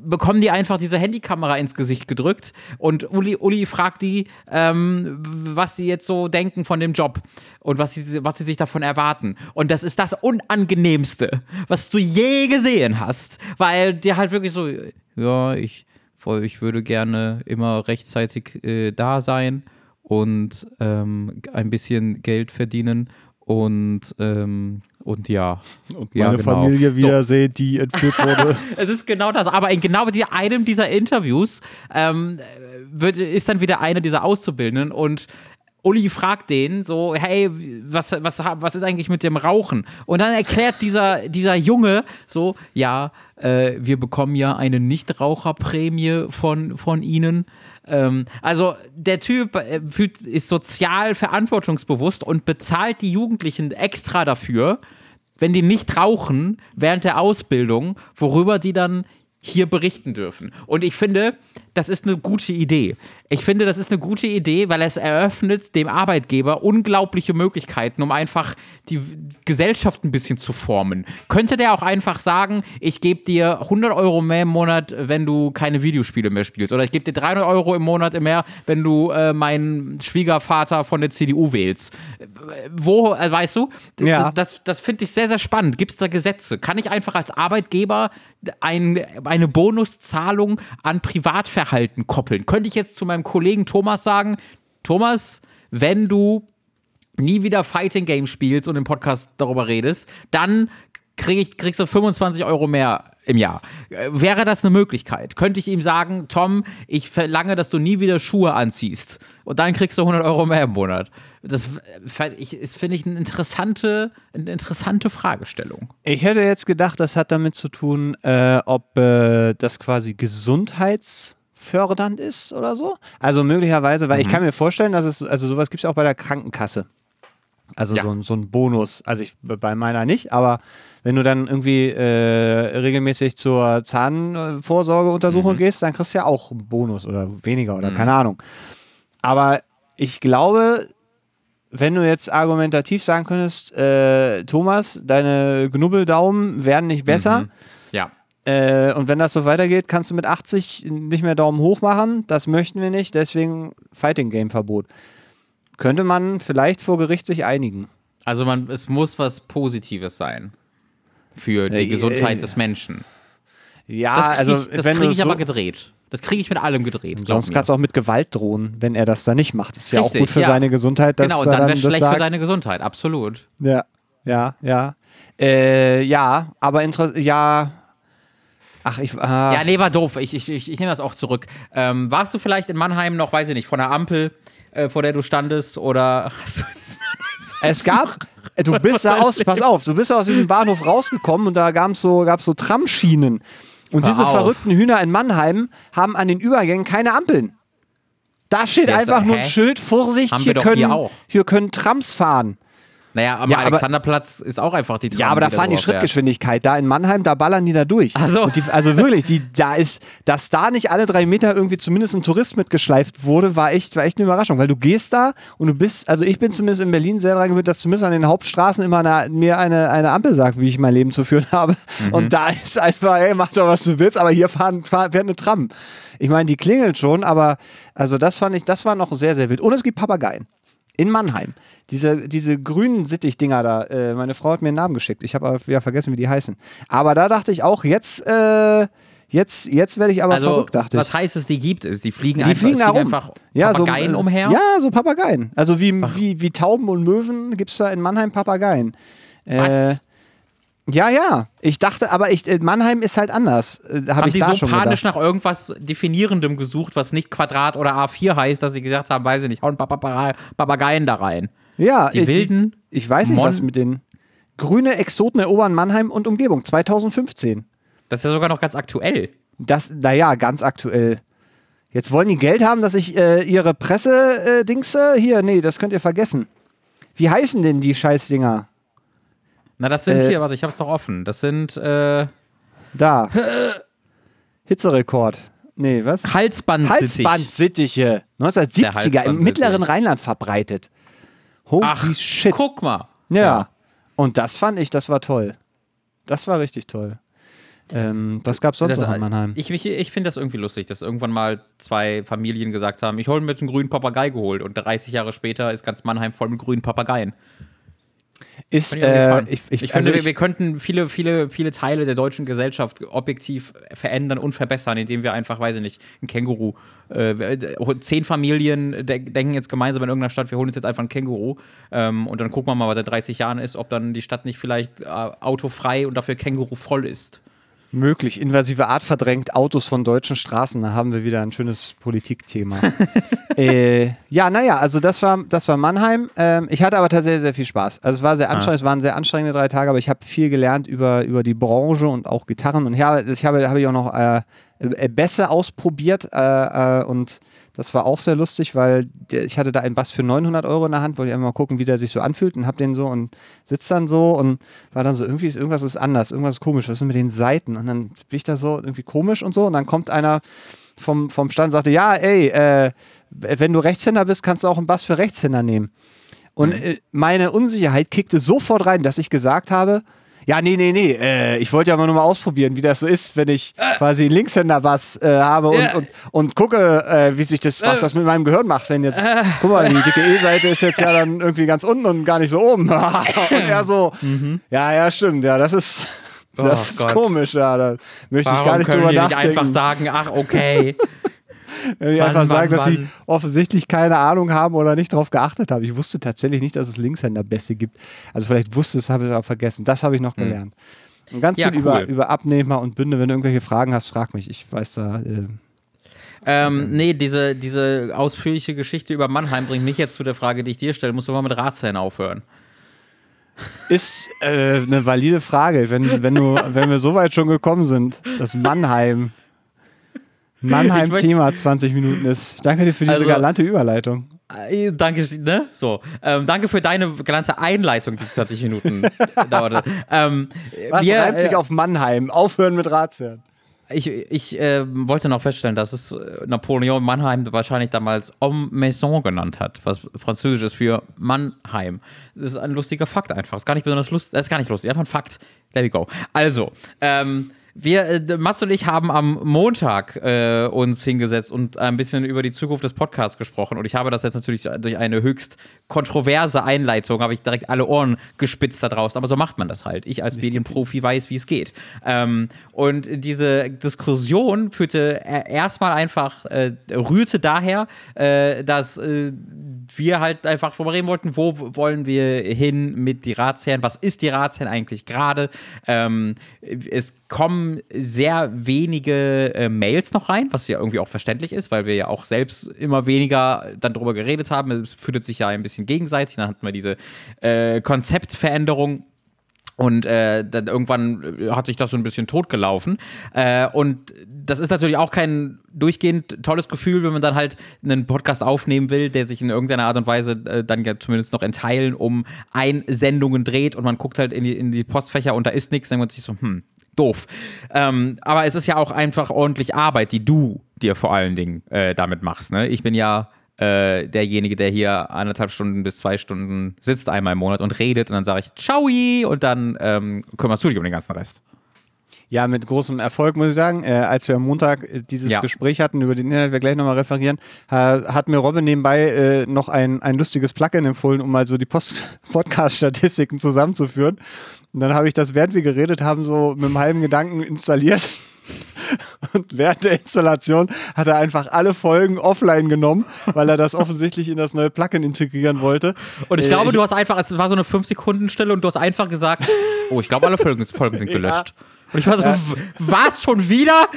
bekommen die einfach diese Handykamera ins Gesicht gedrückt und Uli, Uli fragt die, ähm, was sie jetzt so denken von dem Job und was sie, was sie sich davon erwarten. Und das ist das Unangenehmste, was du je gesehen hast, weil der halt wirklich so, ja, ich, ich würde gerne immer rechtzeitig äh, da sein und ähm, ein bisschen Geld verdienen und, ähm, und ja. Und meine ja, genau. Familie wiedersehen, so. die entführt wurde. es ist genau das. Aber in genau einem dieser Interviews ähm, wird, ist dann wieder einer dieser Auszubildenden und Uli fragt den so, hey, was, was, was ist eigentlich mit dem Rauchen? Und dann erklärt dieser, dieser Junge so, ja, äh, wir bekommen ja eine Nichtraucherprämie von, von ihnen. Ähm, also der Typ äh, ist sozial verantwortungsbewusst und bezahlt die Jugendlichen extra dafür, wenn die nicht rauchen während der Ausbildung, worüber die dann hier berichten dürfen. Und ich finde, das ist eine gute Idee. Ich finde, das ist eine gute Idee, weil es eröffnet dem Arbeitgeber unglaubliche Möglichkeiten, um einfach die Gesellschaft ein bisschen zu formen. Könnte der auch einfach sagen, ich gebe dir 100 Euro mehr im Monat, wenn du keine Videospiele mehr spielst. Oder ich gebe dir 300 Euro im Monat mehr, wenn du äh, meinen Schwiegervater von der CDU wählst. Wo, äh, weißt du? Ja. Das, das, das finde ich sehr, sehr spannend. Gibt es da Gesetze? Kann ich einfach als Arbeitgeber ein, eine Bonuszahlung an Privatverhalten Sehverhalten koppeln. Könnte ich jetzt zu meinem Kollegen Thomas sagen, Thomas, wenn du nie wieder Fighting Game spielst und im Podcast darüber redest, dann krieg ich, kriegst du 25 Euro mehr im Jahr. Äh, wäre das eine Möglichkeit? Könnte ich ihm sagen, Tom, ich verlange, dass du nie wieder Schuhe anziehst und dann kriegst du 100 Euro mehr im Monat? Das finde ich eine interessante, eine interessante Fragestellung. Ich hätte jetzt gedacht, das hat damit zu tun, äh, ob äh, das quasi Gesundheits- fördernd ist oder so. Also möglicherweise, weil mhm. ich kann mir vorstellen, dass es, also sowas gibt es auch bei der Krankenkasse. Also ja. so, so ein Bonus. Also ich bei meiner nicht, aber wenn du dann irgendwie äh, regelmäßig zur Zahnvorsorgeuntersuchung mhm. gehst, dann kriegst du ja auch einen Bonus oder weniger oder mhm. keine Ahnung. Aber ich glaube, wenn du jetzt argumentativ sagen könntest, äh, Thomas, deine Gnubbeldaumen werden nicht besser, mhm. Äh, und wenn das so weitergeht, kannst du mit 80 nicht mehr Daumen hoch machen. Das möchten wir nicht, deswegen Fighting Game Verbot. Könnte man vielleicht vor Gericht sich einigen. Also man, es muss was Positives sein für die äh, Gesundheit äh, des Menschen. Ja, das also ich, das kriege ich so aber gedreht. Das kriege ich mit allem gedreht. Sonst kannst du auch mit Gewalt drohen, wenn er das dann nicht macht. Das ist Richtig, ja auch gut für ja. seine Gesundheit. genau, und dann wäre es schlecht sagt. für seine Gesundheit, absolut. Ja, ja, ja. Äh, ja, aber ja, Ach, ich. Ah. Ja, nee, war doof. Ich, ich, ich, ich nehme das auch zurück. Ähm, warst du vielleicht in Mannheim noch, weiß ich nicht, von der Ampel, äh, vor der du standest, oder hast du. Es gab, du bist da aus, pass auf, du bist aus diesem Bahnhof rausgekommen und da gab es so, gab's so Tramschienen. Und Hör diese auf. verrückten Hühner in Mannheim haben an den Übergängen keine Ampeln. Da steht Jetzt, einfach hä? nur ein Schild, Vorsicht, hier können, hier, hier können Trams fahren. Naja, am Ja, aber- Alexanderplatz ist auch einfach die Tram, Ja, aber da fahren die. Schrittgeschwindigkeit. Da in Mannheim, da ballern die da durch. Ach so. Die, also wirklich, die, da ist, dass da nicht alle drei Meter irgendwie zumindest ein Tourist mitgeschleift wurde, war echt, war echt eine Überraschung. Weil du gehst da und du bist, also ich bin zumindest in Berlin sehr daran gewöhnt, dass zumindest an den Hauptstraßen immer eine, mir eine, eine Ampel sagt, wie ich mein Leben zu führen habe. Mhm. Und da ist einfach, ey, mach doch, was du willst, aber hier fahren, fahren fährt eine Tram. Ich meine, die klingelt schon, aber also das fand ich, das war noch sehr, sehr wild. Und es gibt Papageien. In Mannheim. Diese, diese grünen Sittich-Dinger da. Äh, meine Frau hat mir einen Namen geschickt. Ich habe aber wieder vergessen, wie die heißen. Aber da dachte ich auch, jetzt, äh, jetzt, jetzt werde ich aber Also, verrückt, dachte was ich. heißt es, die gibt es? Die fliegen Die einfach, fliegen da rum. einfach ja, Papageien so, äh, umher? Ja, so Papageien. Also wie, wie, wie Tauben und Möwen gibt es da in Mannheim Papageien. Äh, Was? Ja, ja. Ich dachte, aber ich, äh, Mannheim ist halt anders. Äh, Habe haben ich die da so schon panisch gedacht. nach irgendwas Definierendem gesucht, was nicht Quadrat oder A4 heißt, dass sie gesagt haben, weiß ich nicht, hauen Papagei- Papageien da rein. Ja, Die äh, wilden Ich weiß nicht, Mon- was mit den grüne Exoten erobern Mannheim und Umgebung 2015. Das ist ja sogar noch ganz aktuell. Das, naja, ganz aktuell. Jetzt wollen die Geld haben, dass ich äh, ihre Presse-Dings äh, hier, nee, das könnt ihr vergessen. Wie heißen denn die Scheißdinger? Na, das sind Äh, hier, warte, ich hab's doch offen. Das sind äh, Da. Hitzerekord. Nee, was? Halsband-Sittich. Halsbandsittiche. 1970er im mittleren Rheinland verbreitet. Holy Ach, shit. guck mal. Ja. Und das fand ich, das war toll. Das war richtig toll. Ähm, was gab's sonst Das, noch in Mannheim? ich ich, ich finde das irgendwie lustig, dass irgendwann mal zwei Familien gesagt haben, ich hole mir jetzt einen grünen Papagei geholt und 30 Jahre später ist ganz Mannheim voll mit grünen Papageien. Ist, äh, ich, ich, ich also finde, ich, wir könnten viele, viele, viele Teile der deutschen Gesellschaft objektiv verändern und verbessern, indem wir einfach, weiß ich nicht, ein Känguru, äh, zehn Familien de denken jetzt gemeinsam in irgendeiner Stadt, wir holen uns jetzt einfach ein Känguru ähm, und dann gucken wir mal, was in 30 Jahren ist, ob dann die Stadt nicht vielleicht äh, autofrei und dafür Känguru voll ist. Möglich. Invasive Art verdrängt Autos von deutschen Straßen. Da haben wir wieder ein schönes Politikthema. äh, ja, naja, also das war, das war Mannheim. Ähm, ich hatte aber tatsächlich sehr viel Spaß. Also es war sehr anstrengend, es waren sehr anstrengende drei Tage, aber ich habe viel gelernt über, über die Branche und auch Gitarren. Und ja, ich habe, habe ich auch noch äh, äh, Bässe ausprobiert äh, äh, und das war auch sehr lustig, weil der, ich hatte da einen Bass für 900 Euro in der Hand, wollte ich einfach mal gucken, wie der sich so anfühlt und hab den so und sitzt dann so und war dann so, irgendwie ist irgendwas ist anders, irgendwas ist komisch, was ist mit den Seiten? Und dann bin ich da so irgendwie komisch und so und dann kommt einer vom, vom Stand und sagte, ja, ey, äh, wenn du Rechtshänder bist, kannst du auch einen Bass für Rechtshänder nehmen. Und äh, meine Unsicherheit kickte sofort rein, dass ich gesagt habe, ja, nee, nee, nee, äh, ich wollte ja mal nur mal ausprobieren, wie das so ist, wenn ich quasi einen Linkshänder-Bass äh, habe und, Ja. und, und gucke, äh, wie sich das, was das mit meinem Gehirn macht, wenn jetzt, guck mal, die dicke E-Seite ist jetzt ja dann irgendwie ganz unten und gar nicht so oben. und er so, ja, ja, stimmt, ja, das ist, das ist Oh Gott. komisch, ja, da möchte ich Warum gar nicht können drüber wir nicht nachdenken. einfach sagen, ach, okay. Wenn die Mann, einfach Mann, sagen, dass sie Mann. offensichtlich keine Ahnung haben oder nicht drauf geachtet haben. Ich wusste tatsächlich nicht, dass es Linkshänder-Bässe gibt. Also vielleicht wusste es, habe ich aber vergessen. Das habe ich noch gelernt. Und ganz Hm. Ja, viel über, cool. über Abnehmer und Bünde. Wenn du irgendwelche Fragen hast, frag mich. Ich weiß da. Äh, ähm, nee, diese, diese ausführliche Geschichte über Mannheim bringt mich jetzt zu der Frage, die ich dir stelle. Musst du mal mit Ratsherren aufhören? ist äh, eine valide Frage, wenn, wenn, du, wenn wir so weit schon gekommen sind, dass Mannheim. Mannheim-Thema 20 Minuten ist. Ich danke dir für diese Also- galante Überleitung. Äh, Danke, ne? So. Ähm, danke für deine ganze Einleitung, die 20 Minuten dauerte. Ähm, Was wir, reimt sich äh, auf Mannheim? Aufhören mit Ratsherren. Ich, ich äh, wollte noch feststellen, dass es äh, Napoleon Mannheim wahrscheinlich damals Homme Maison genannt hat, was französisch ist für Mannheim. Das ist ein lustiger Fakt einfach. Ist gar nicht besonders lustig. Ist gar nicht lustig, einfach ein Fakt. There we go. Also, ähm, wir, äh, Mats und ich haben am Montag äh, uns hingesetzt und ein bisschen über die Zukunft des Podcasts gesprochen. Und ich habe das jetzt natürlich durch eine höchst kontroverse Einleitung, habe ich direkt alle Ohren gespitzt da draußen. Aber so macht man das halt. Ich als Medienprofi weiß, wie es geht. Ähm, und diese Diskussion führte äh, erstmal einfach, äh, rührte daher, äh, dass äh, wir halt einfach darüber reden wollten, wo wollen wir hin mit die Ratsherren, was ist die Ratsherren eigentlich gerade? Ähm, es kommen sehr wenige äh, Mails noch rein, was ja irgendwie auch verständlich ist, weil wir ja auch selbst immer weniger dann darüber geredet haben. Es fühlt sich ja ein bisschen gegenseitig. Dann hatten wir diese äh, Konzeptveränderung Und äh, dann irgendwann hat sich das so ein bisschen totgelaufen. Äh, und das ist natürlich auch kein durchgehend tolles Gefühl, wenn man dann halt einen Podcast aufnehmen will, der sich in irgendeiner Art und Weise äh, dann ja zumindest noch in Teilen um Einsendungen dreht und man guckt halt in die, in die Postfächer und da ist nichts, dann denkt man sich so, hm, doof. Ähm, aber es ist ja auch einfach ordentlich Arbeit, die du dir vor allen Dingen äh, damit machst. Ne? Ich bin ja äh, derjenige, der hier anderthalb Stunden bis zwei Stunden sitzt einmal im Monat und redet und dann sage ich Ciao und dann ähm, kümmerst du dich um den ganzen Rest. Ja, mit großem Erfolg, muss ich sagen. Äh, als wir am Montag äh, dieses ja. Gespräch hatten, über den Inhalt wir gleich nochmal referieren, äh, hat mir Robin nebenbei äh, noch ein, ein lustiges Plugin empfohlen, um mal so die Podcast-Statistiken zusammenzuführen. Und dann habe ich das, während wir geredet haben, so mit einem halben Gedanken installiert. Und während der Installation hat er einfach alle Folgen offline genommen, weil er das offensichtlich in das neue Plugin integrieren wollte. Und ich äh, glaube, ich, du hast einfach, es war so eine 5-Sekunden-Stelle und du hast einfach gesagt, oh, ich glaube, alle Folgen, Folgen sind gelöscht. Ja. Und ich war so, ja. was schon wieder?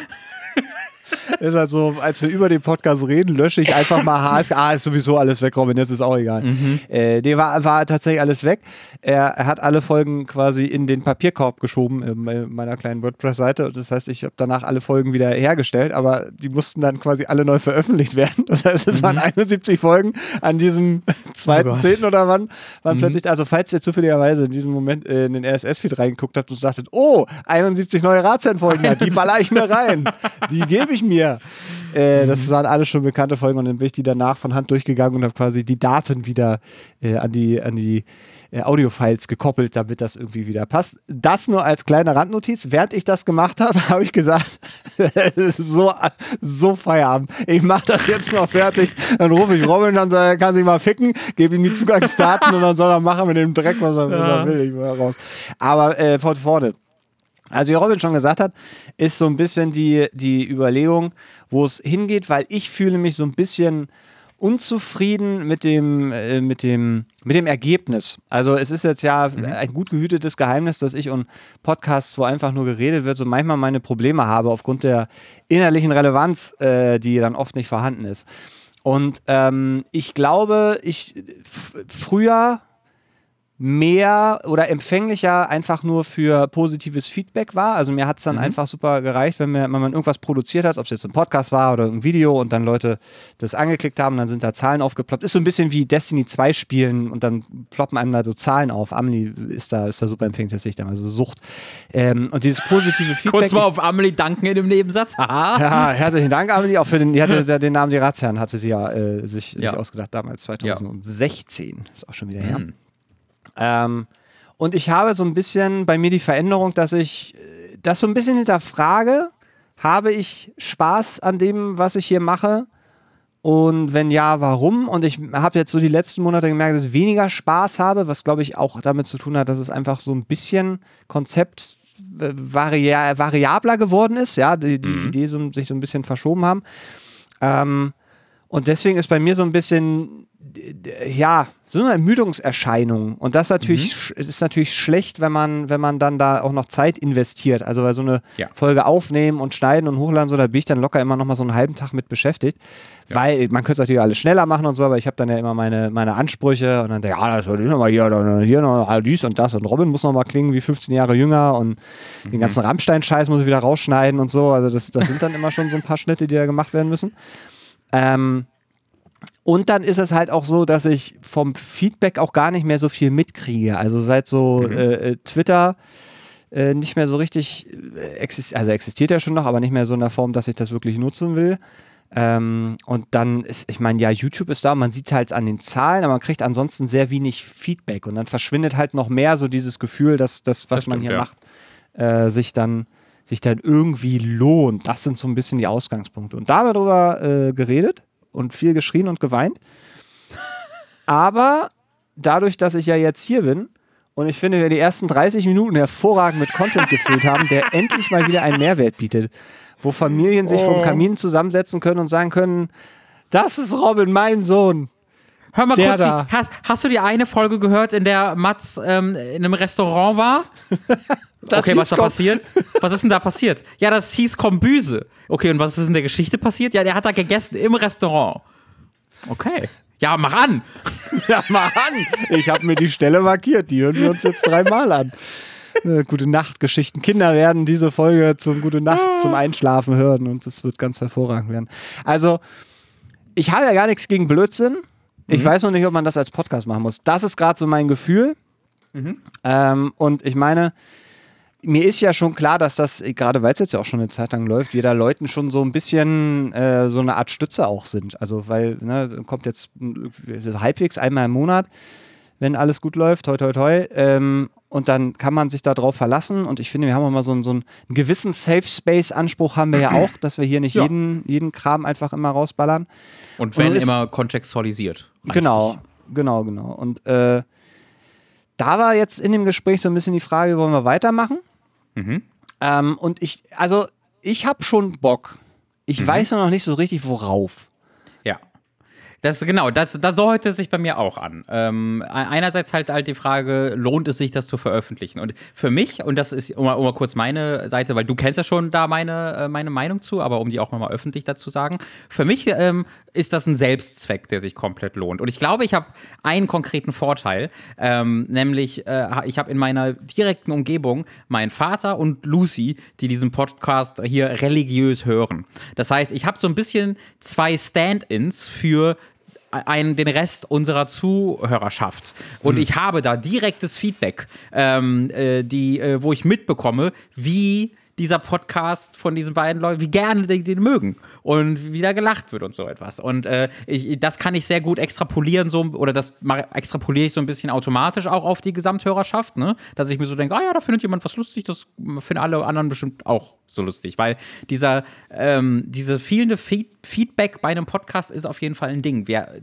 ist halt so, als wir über den Podcast reden, lösche ich einfach mal HS. Ah, ist sowieso alles weg, Robin, jetzt ist auch egal. Mhm. Äh, der war, war tatsächlich alles weg. Er, hat alle Folgen quasi in den Papierkorb geschoben in meiner kleinen WordPress-Seite. Das heißt, ich habe danach alle Folgen wieder hergestellt, aber die mussten dann quasi alle neu veröffentlicht werden. Das heißt, es mhm. waren 71 Folgen an diesem 2.10. Oh oder wann, waren mhm. plötzlich, also falls ihr zufälligerweise in diesem Moment äh, in den RSS-Feed reingeguckt habt und dachtet, oh, 71 neue Ratsherrenfolgen, die baller ich mir rein. Die gebe ich mir. Äh, mhm. Das waren alles schon bekannte Folgen und dann bin ich die danach von Hand durchgegangen und habe quasi die Daten wieder äh, an die, an die äh, Audiofiles gekoppelt, damit das irgendwie wieder passt. Das nur als kleine Randnotiz. Während ich das gemacht habe, habe ich gesagt, so, so Feierabend. Ich mache das jetzt noch fertig. Dann rufe ich Robin, dann er kann sich mal ficken, gebe ihm die Zugangsdaten und dann soll er machen mit dem Dreck, was er, was er will. Ich will raus. Aber äh, von vorne. Also wie Robin schon gesagt hat, ist so ein bisschen die, die Überlegung, wo es hingeht, weil ich fühle mich so ein bisschen unzufrieden mit dem, äh, mit dem, mit dem Ergebnis. Also es ist jetzt ja mhm. ein gut gehütetes Geheimnis, dass ich und Podcasts, wo einfach nur geredet wird, so manchmal meine Probleme habe aufgrund der innerlichen Relevanz, äh, die dann oft nicht vorhanden ist. Und ähm, ich glaube, ich früher mehr oder empfänglicher einfach nur für positives Feedback war. Also mir hat es dann mhm. einfach super gereicht, wenn, mir, wenn man irgendwas produziert hat, ob es jetzt ein Podcast war oder ein Video und dann Leute das angeklickt haben, dann sind da Zahlen aufgeploppt. Ist so ein bisschen wie Destiny 2 spielen und dann ploppen einem da so Zahlen auf. Amelie ist da, ist da super empfänglich, das sehe ich da mal so Sucht. Ähm, und dieses positive Feedback. Kurz mal auf Amelie danken in dem Nebensatz. ja, herzlichen Dank, Amelie. Auch für den, die hatte den Namen die Ratsherren, hatte sie ja, äh, sich, ja. sich ausgedacht damals, 2016. Ja. Ist auch schon wieder her. Mhm. Ähm, und ich habe so ein bisschen bei mir die Veränderung, dass ich äh, das so ein bisschen hinterfrage. Habe ich Spaß an dem, was ich hier mache? Und wenn ja, warum? Und ich habe jetzt so die letzten Monate gemerkt, dass ich weniger Spaß habe, was glaube ich auch damit zu tun hat, dass es einfach so ein bisschen Konzept äh, vari variabler geworden ist, ja, die, die mhm. Idee so, sich so ein bisschen verschoben haben. Ähm, und deswegen ist bei mir so ein bisschen ja, so eine Ermüdungserscheinung. Und das natürlich, mhm. ist natürlich schlecht, wenn man, wenn man dann da auch noch Zeit investiert. Also weil so eine ja. Folge aufnehmen und schneiden und hochladen, so, da bin ich dann locker immer noch mal so einen halben Tag mit beschäftigt. Ja. Weil man könnte es natürlich alles schneller machen und so, aber ich habe dann ja immer meine, meine Ansprüche und dann denke ich, ja, das soll noch mal hier, dann hier noch dies und das und Robin muss noch mal klingen wie 15 Jahre jünger und mhm. den ganzen Rammstein-Scheiß muss ich wieder rausschneiden und so. Also das, das sind dann immer schon so ein paar Schnitte, die da gemacht werden müssen. Ähm, und dann ist es halt auch so, dass ich vom Feedback auch gar nicht mehr so viel mitkriege. Also seit so mhm. äh, äh Twitter äh, nicht mehr so richtig, äh, exist also existiert ja schon noch, aber nicht mehr so in der Form, dass ich das wirklich nutzen will. Ähm, und dann ist, ich meine, ja, YouTube ist da, man sieht es halt an den Zahlen, aber man kriegt ansonsten sehr wenig Feedback. Und dann verschwindet halt noch mehr so dieses Gefühl, dass das, was das man hier ja. macht, äh, sich dann sich dann irgendwie lohnt. Das sind so ein bisschen die Ausgangspunkte. Und da haben wir drüber äh, geredet und viel geschrien und geweint. Aber dadurch, dass ich ja jetzt hier bin und ich finde, wir die ersten 30 Minuten hervorragend mit Content gefüllt haben, der endlich mal wieder einen Mehrwert bietet, wo Familien sich oh. vom Kamin zusammensetzen können und sagen können, das ist Robin, mein Sohn. Hör mal der kurz, da. Hast, hast, du die eine Folge gehört, in der Mats ähm, in einem Restaurant war? okay, was da passiert? Was ist denn da passiert? Ja, das hieß Kombüse. Okay, und was ist in der Geschichte passiert? Ja, der hat da gegessen im Restaurant. Okay. Ja, mach an. Ja, mach an. Ich habe mir die Stelle markiert. Die hören wir uns jetzt dreimal an. äh, gute Nacht-Geschichten. Kinder werden diese Folge zum Gute Nacht, zum Einschlafen hören und das wird ganz hervorragend werden. Also, ich habe ja gar nichts gegen Blödsinn. Ich mhm. weiß noch nicht, ob man das als Podcast machen muss. Das ist gerade so mein Gefühl. Mhm. Ähm, und ich meine, mir ist ja schon klar, dass das, gerade weil es jetzt ja auch schon eine Zeit lang läuft, wir da Leuten schon so ein bisschen äh, so eine Art Stütze auch sind. Also, weil, ne, kommt jetzt halbwegs einmal im Monat, wenn alles gut läuft, toi, toi, toi. Ähm, und dann kann man sich darauf verlassen. Und ich finde, wir haben auch mal so, so einen gewissen Safe Space-Anspruch haben wir ja auch, dass wir hier nicht ja. jeden, jeden Kram einfach immer rausballern. Und wenn und immer kontextualisiert. Genau, genau, genau. Und äh, da war jetzt in dem Gespräch so ein bisschen die Frage, wollen wir weitermachen? Mhm. Ähm, und ich, also ich habe schon Bock. Ich mhm. weiß noch nicht so richtig, worauf. Das genau, das, das so hört es sich bei mir auch an. Ähm, einerseits halt halt die Frage, lohnt es sich, das zu veröffentlichen? Und für mich, und das ist um mal, um mal kurz meine Seite, weil du kennst ja schon da meine, äh, meine Meinung zu, aber um die auch nochmal öffentlich dazu sagen, für mich ähm, ist das ein Selbstzweck, der sich komplett lohnt. Und ich glaube, ich habe einen konkreten Vorteil, ähm, nämlich äh, ich habe in meiner direkten Umgebung meinen Vater und Lucy, die diesen Podcast hier religiös hören. Das heißt, ich habe so ein bisschen zwei Stand-ins für einen, den Rest unserer Zuhörerschaft. Und mhm. ich habe da direktes Feedback, ähm, äh, die, äh, wo ich mitbekomme, wie dieser Podcast von diesen beiden Leuten, wie gerne die den mögen und wie da gelacht wird und so etwas. Und äh, ich, das kann ich sehr gut extrapolieren, so, oder das extrapoliere ich so ein bisschen automatisch auch auf die Gesamthörerschaft, ne? Dass ich mir so denke, ah ja, da findet jemand was lustig, das finden alle anderen bestimmt auch so lustig. Weil dieser, ähm, diese fehlende Feed Feedback bei einem Podcast ist auf jeden Fall ein Ding. Wir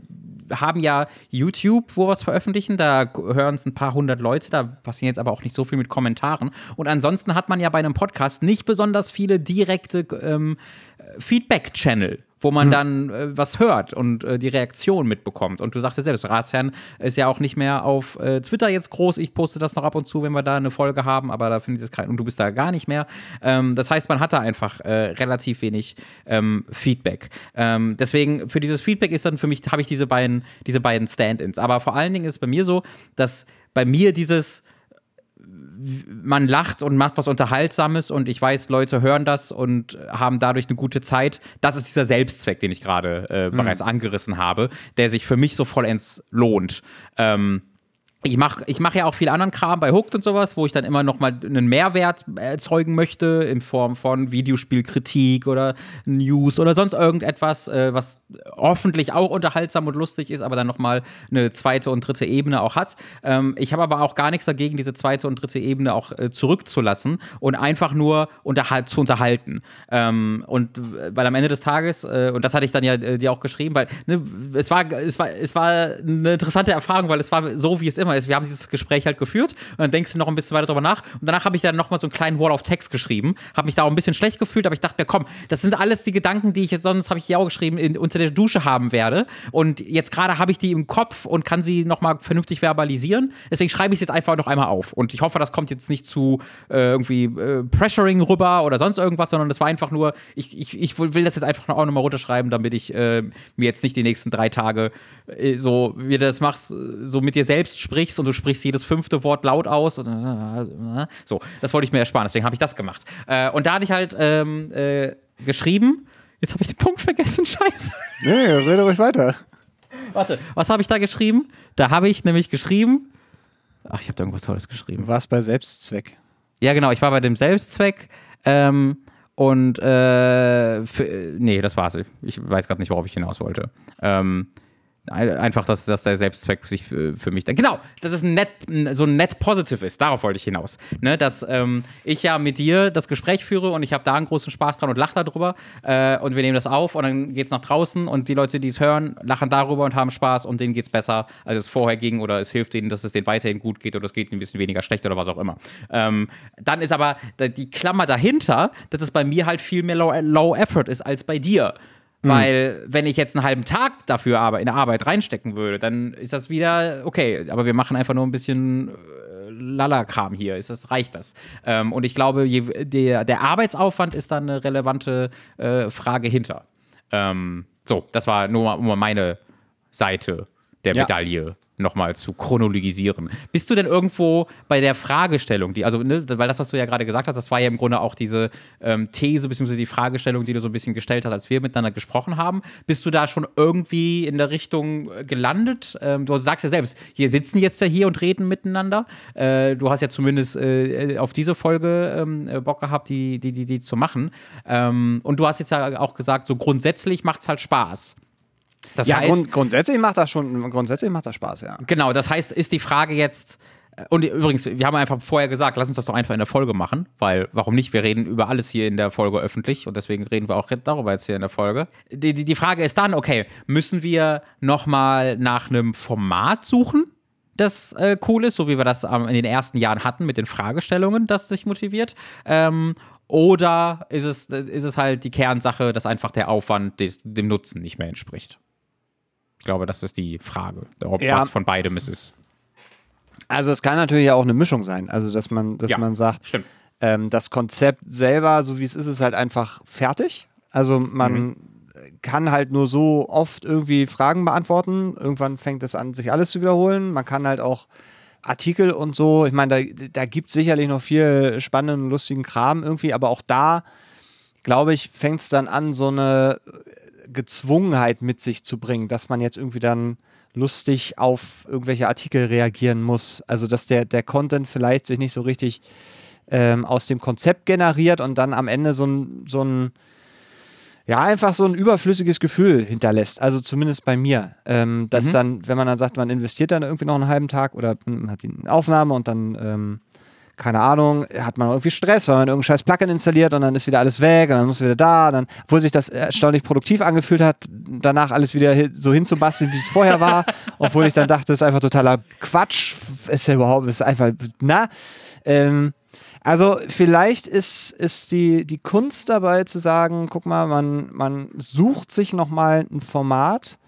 haben ja YouTube, wo wir es veröffentlichen. Da hören es ein paar hundert Leute. Da passieren jetzt aber auch nicht so viel mit Kommentaren. Und ansonsten hat man ja bei einem Podcast nicht besonders viele direkte ähm, Feedback-Channel wo man mhm. dann äh, was hört und äh, die Reaktion mitbekommt. Und du sagst ja selbst, Ratsherrn ist ja auch nicht mehr auf äh, Twitter jetzt groß. Ich poste das noch ab und zu, wenn wir da eine Folge haben, aber da finde ich es kein, und du bist da gar nicht mehr. Ähm, das heißt, man hat da einfach äh, relativ wenig ähm, Feedback. Ähm, deswegen, für dieses Feedback ist dann für mich, habe ich diese beiden, diese beiden Stand-ins. Aber vor allen Dingen ist es bei mir so, dass bei mir dieses man lacht und macht was Unterhaltsames und ich weiß, Leute hören das und haben dadurch eine gute Zeit. Das ist dieser Selbstzweck, den ich gerade äh, mhm. bereits angerissen habe, der sich für mich so vollends lohnt. Ähm, ich mache ich mach ja auch viel anderen Kram bei Hooked und sowas, wo ich dann immer noch mal einen Mehrwert erzeugen möchte in Form von Videospielkritik oder News oder sonst irgendetwas, äh, was hoffentlich auch unterhaltsam und lustig ist, aber dann noch mal eine zweite und dritte Ebene auch hat. Ähm, ich habe aber auch gar nichts dagegen, diese zweite und dritte Ebene auch äh, zurückzulassen und einfach nur unterhal zu unterhalten. Ähm, und weil am Ende des Tages, äh, und das hatte ich dann ja äh, dir auch geschrieben, weil ne, es, war, es, war, es war eine interessante Erfahrung, weil es war so, wie es immer ist. Wir haben dieses Gespräch halt geführt und dann denkst du noch ein bisschen weiter drüber nach und danach habe ich dann nochmal so einen kleinen Wall of Text geschrieben, habe mich da auch ein bisschen schlecht gefühlt, aber ich dachte mir, komm, das sind alles die Gedanken, die ich jetzt sonst, habe ich hier auch geschrieben, in, unter der Dusche haben werde und jetzt gerade habe ich die im Kopf und kann sie nochmal vernünftig verbalisieren, deswegen schreibe ich es jetzt einfach noch einmal auf und ich hoffe, das kommt jetzt nicht zu äh, irgendwie äh, Pressuring rüber oder sonst irgendwas, sondern das war einfach nur, ich, ich, ich will das jetzt einfach auch nochmal runterschreiben, damit ich äh, mir jetzt nicht die nächsten drei Tage äh, so, wie du das machst, so mit dir selbst sprichst sprichst und du sprichst jedes fünfte Wort laut aus. Und, äh, so, das wollte ich mir ersparen, deswegen habe ich das gemacht. Äh, und da hatte ich halt ähm, äh, geschrieben, jetzt habe ich den Punkt vergessen, scheiße. Nee, rede ruhig weiter. Warte, was habe ich da geschrieben? Da habe ich nämlich geschrieben, ach, ich habe da irgendwas Tolles geschrieben. Du warst bei Selbstzweck. Ja, genau, ich war bei dem Selbstzweck. Ähm, und äh, für, nee, das war's. Ich weiß gerade nicht, worauf ich hinaus wollte. Ähm, Einfach, dass, dass der Selbstzweck sich für, für mich. Genau, dass es net, so net positive ist. Darauf wollte ich hinaus. Ne, dass ähm, ich ja mit dir das Gespräch führe und ich habe da einen großen Spaß dran und lache darüber. Äh, und wir nehmen das auf und dann geht es nach draußen und die Leute, die es hören, lachen darüber und haben Spaß und denen geht es besser, als es vorher ging oder es hilft ihnen, dass es denen weiterhin gut geht oder es geht ihnen ein bisschen weniger schlecht oder was auch immer. Ähm, dann ist aber die Klammer dahinter, dass es bei mir halt viel mehr Low, low Effort ist als bei dir. Mhm. Weil, wenn ich jetzt einen halben Tag dafür aber in Arbeit reinstecken würde, dann ist das wieder okay. Aber wir machen einfach nur ein bisschen äh, Lala-Kram hier. Ist das, reicht das? Ähm, und ich glaube, je, der, der Arbeitsaufwand ist da eine relevante äh, Frage hinter. Ähm, so, das war nur mal meine Seite der ja. Medaille. Nochmal zu chronologisieren. Bist du denn irgendwo bei der Fragestellung, die, also, ne, weil das, was du ja gerade gesagt hast, das war ja im Grunde auch diese ähm, These bzw. die Fragestellung, die du so ein bisschen gestellt hast, als wir miteinander gesprochen haben. Bist du da schon irgendwie in der Richtung äh, gelandet? Ähm, du sagst ja selbst, hier sitzen jetzt ja hier und reden miteinander. Äh, du hast ja zumindest äh, auf diese Folge ähm, äh, Bock gehabt, die, die, die, die zu machen. Ähm, und du hast jetzt ja auch gesagt, so grundsätzlich macht es halt Spaß. Das ja, heißt, grund grundsätzlich macht das schon, grundsätzlich macht das Spaß, ja. Genau, das heißt, ist die Frage jetzt, und übrigens, wir haben einfach vorher gesagt, lass uns das doch einfach in der Folge machen, weil warum nicht? Wir reden über alles hier in der Folge öffentlich und deswegen reden wir auch darüber jetzt hier in der Folge. Die, die, die Frage ist dann, okay, müssen wir nochmal nach einem Format suchen? das äh, cool ist, so wie wir das ähm, in den ersten Jahren hatten mit den Fragestellungen, das sich motiviert. Ähm, oder ist es, ist es halt die Kernsache, dass einfach der Aufwand des, dem Nutzen nicht mehr entspricht? Ich glaube, das ist die Frage, ob ja. was von beidem es ist. Also es kann natürlich auch eine Mischung sein. Also dass man, dass ja, man sagt, ähm, das Konzept selber, so wie es ist, ist halt einfach fertig. Also man mhm. kann halt nur so oft irgendwie Fragen beantworten. Irgendwann fängt es an, sich alles zu wiederholen. Man kann halt auch Artikel und so, ich meine, da, da gibt es sicherlich noch viel spannenden, lustigen Kram irgendwie, aber auch da, glaube ich, fängt es dann an, so eine Gezwungenheit mit sich zu bringen, dass man jetzt irgendwie dann lustig auf irgendwelche Artikel reagieren muss. Also dass der, der Content vielleicht sich nicht so richtig ähm, aus dem Konzept generiert und dann am Ende so ein, so ein ja, einfach so ein überflüssiges Gefühl hinterlässt. Also zumindest bei mir. Ähm, dass mhm. dann, wenn man dann sagt, man investiert dann irgendwie noch einen halben Tag oder hat die Aufnahme und dann ähm, keine Ahnung, hat man irgendwie Stress, weil man irgendein scheiß Plugin installiert und dann ist wieder alles weg und dann muss wieder da. dann, obwohl sich das erstaunlich produktiv angefühlt hat, danach alles wieder so hinzubasteln, wie es vorher war. obwohl ich dann dachte, das ist einfach totaler Quatsch. Ist ja überhaupt, ist einfach, na. Ähm, also vielleicht ist, ist die, die Kunst dabei zu sagen, guck mal, man, man sucht sich nochmal ein Format,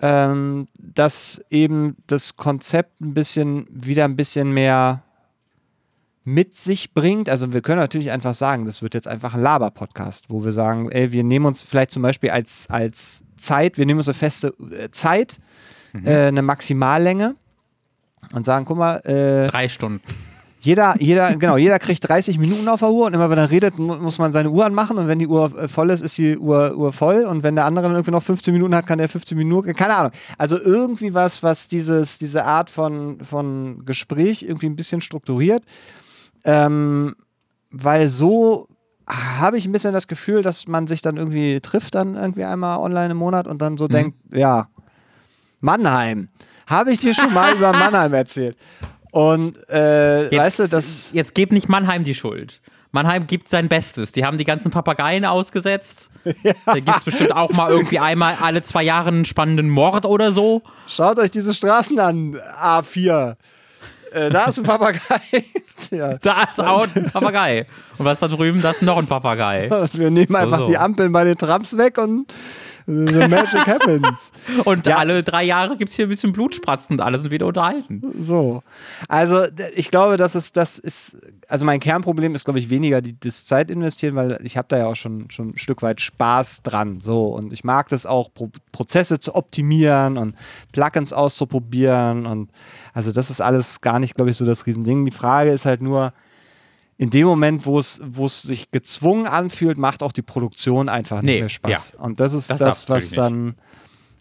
ähm, das eben das Konzept ein bisschen, wieder ein bisschen mehr mit sich bringt. Also wir können natürlich einfach sagen, das wird jetzt einfach ein Laber-Podcast, wo wir sagen, ey, wir nehmen uns vielleicht zum Beispiel als, als Zeit, wir nehmen uns eine feste äh, Zeit, mhm. äh, eine Maximallänge und sagen, guck mal, äh, drei Stunden. Jeder, jeder, genau, jeder kriegt 30 Minuten auf der Uhr und immer wenn er redet, muss man seine Uhr anmachen und wenn die Uhr äh, voll ist, ist die Uhr, Uhr voll und wenn der andere dann irgendwie noch 15 Minuten hat, kann der 15 Minuten, keine Ahnung. Also irgendwie was, was dieses, diese Art von, von Gespräch irgendwie ein bisschen strukturiert ähm, weil so habe ich ein bisschen das Gefühl, dass man sich dann irgendwie trifft, dann irgendwie einmal online im Monat und dann so mhm. denkt, ja, Mannheim. Habe ich dir schon mal über Mannheim erzählt? Und äh, jetzt, weißt du, das. Jetzt gebt nicht Mannheim die Schuld. Mannheim gibt sein Bestes. Die haben die ganzen Papageien ausgesetzt. Ja. Da gibt es bestimmt auch mal irgendwie einmal alle zwei Jahre einen spannenden Mord oder so. Schaut euch diese Straßen an, A4. Äh, da ist ein Papagei. ja. Da ist auch ein Papagei. Und was da drüben, da ist noch ein Papagei. Wir nehmen so, einfach so. die Ampeln bei den Trams weg und The Magic happens. Und ja. alle drei Jahre gibt es hier ein bisschen Blutspratzen und alle sind wieder unterhalten. So. Also, ich glaube, das ist, das ist, also mein Kernproblem ist, glaube ich, weniger die, das Zeit investieren, weil ich habe da ja auch schon, schon ein Stück weit Spaß dran. So. Und ich mag das auch, Pro Prozesse zu optimieren und Plugins auszuprobieren. Und also, das ist alles gar nicht, glaube ich, so das Riesending. Die Frage ist halt nur, in dem Moment, wo es, wo es sich gezwungen anfühlt, macht auch die Produktion einfach nicht nee, mehr Spaß. Ja. Und das ist das, das was dann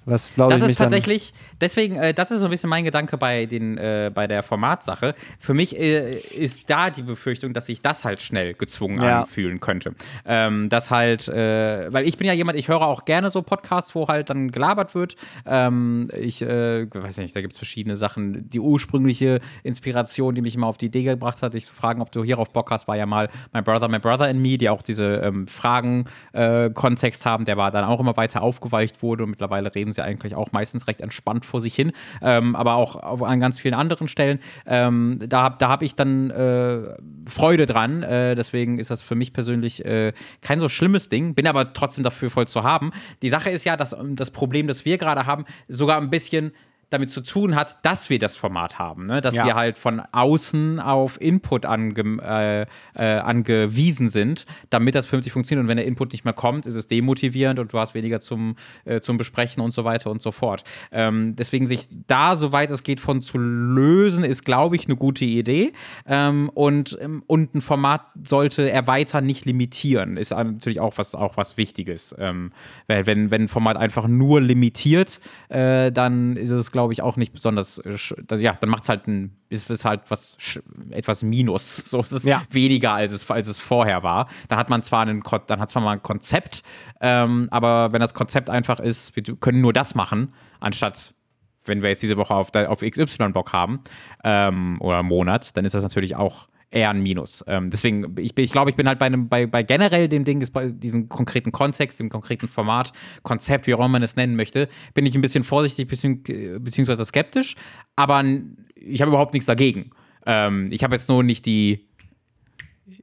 was glaube ich. Das ist tatsächlich, deswegen, äh, das ist so ein bisschen mein Gedanke bei, den, äh, bei der Formatsache. Für mich äh, ist da die Befürchtung, dass sich das halt schnell gezwungen ja. anfühlen könnte. Ähm, das halt, äh, weil ich bin ja jemand, ich höre auch gerne so Podcasts, wo halt dann gelabert wird. Ähm, ich äh, weiß nicht, da gibt es verschiedene Sachen. Die ursprüngliche Inspiration, die mich immer auf die Idee gebracht hat, sich zu fragen, ob du hierauf Bock hast, war ja mal My Brother, My Brother and Me, die auch diese ähm, Fragen-Kontext äh, haben, der war dann auch immer weiter aufgeweicht wurde und mittlerweile reden sie eigentlich auch meistens recht entspannt vor sich hin, ähm, aber auch an ganz vielen anderen Stellen. Ähm, da da habe ich dann äh, Freude dran. Äh, deswegen ist das für mich persönlich äh, kein so schlimmes Ding, bin aber trotzdem dafür voll zu haben. Die Sache ist ja, dass das Problem, das wir gerade haben, sogar ein bisschen damit zu tun hat, dass wir das Format haben. Ne? Dass ja. wir halt von außen auf Input ange, äh, äh, angewiesen sind, damit das 50 funktioniert. Und wenn der Input nicht mehr kommt, ist es demotivierend und du hast weniger zum, äh, zum Besprechen und so weiter und so fort. Ähm, deswegen sich da, soweit es geht, von zu lösen, ist, glaube ich, eine gute Idee. Ähm, und, ähm, und ein Format sollte erweitern, nicht limitieren. Ist natürlich auch was, auch was Wichtiges. Ähm, weil wenn, wenn ein Format einfach nur limitiert, äh, dann ist es, glaube ich, auch nicht besonders, äh, ja, dann macht es halt ein, ist es halt was, etwas Minus. So ist es ja. weniger, als es, als es vorher war. Dann hat man zwar einen, dann hat zwar mal ein Konzept, ähm, aber wenn das Konzept einfach ist, wir können nur das machen, anstatt wenn wir jetzt diese Woche auf, auf XY-Bock haben ähm, oder Monat, dann ist das natürlich auch eher ein Minus. Ähm, deswegen, ich, ich glaube, ich bin halt bei, einem, bei, bei generell dem Ding, bei diesem konkreten Kontext, dem konkreten Format, Konzept, wie auch immer man es nennen möchte, bin ich ein bisschen vorsichtig beziehungsweise skeptisch, aber ich habe überhaupt nichts dagegen. Ähm, ich habe jetzt nur nicht die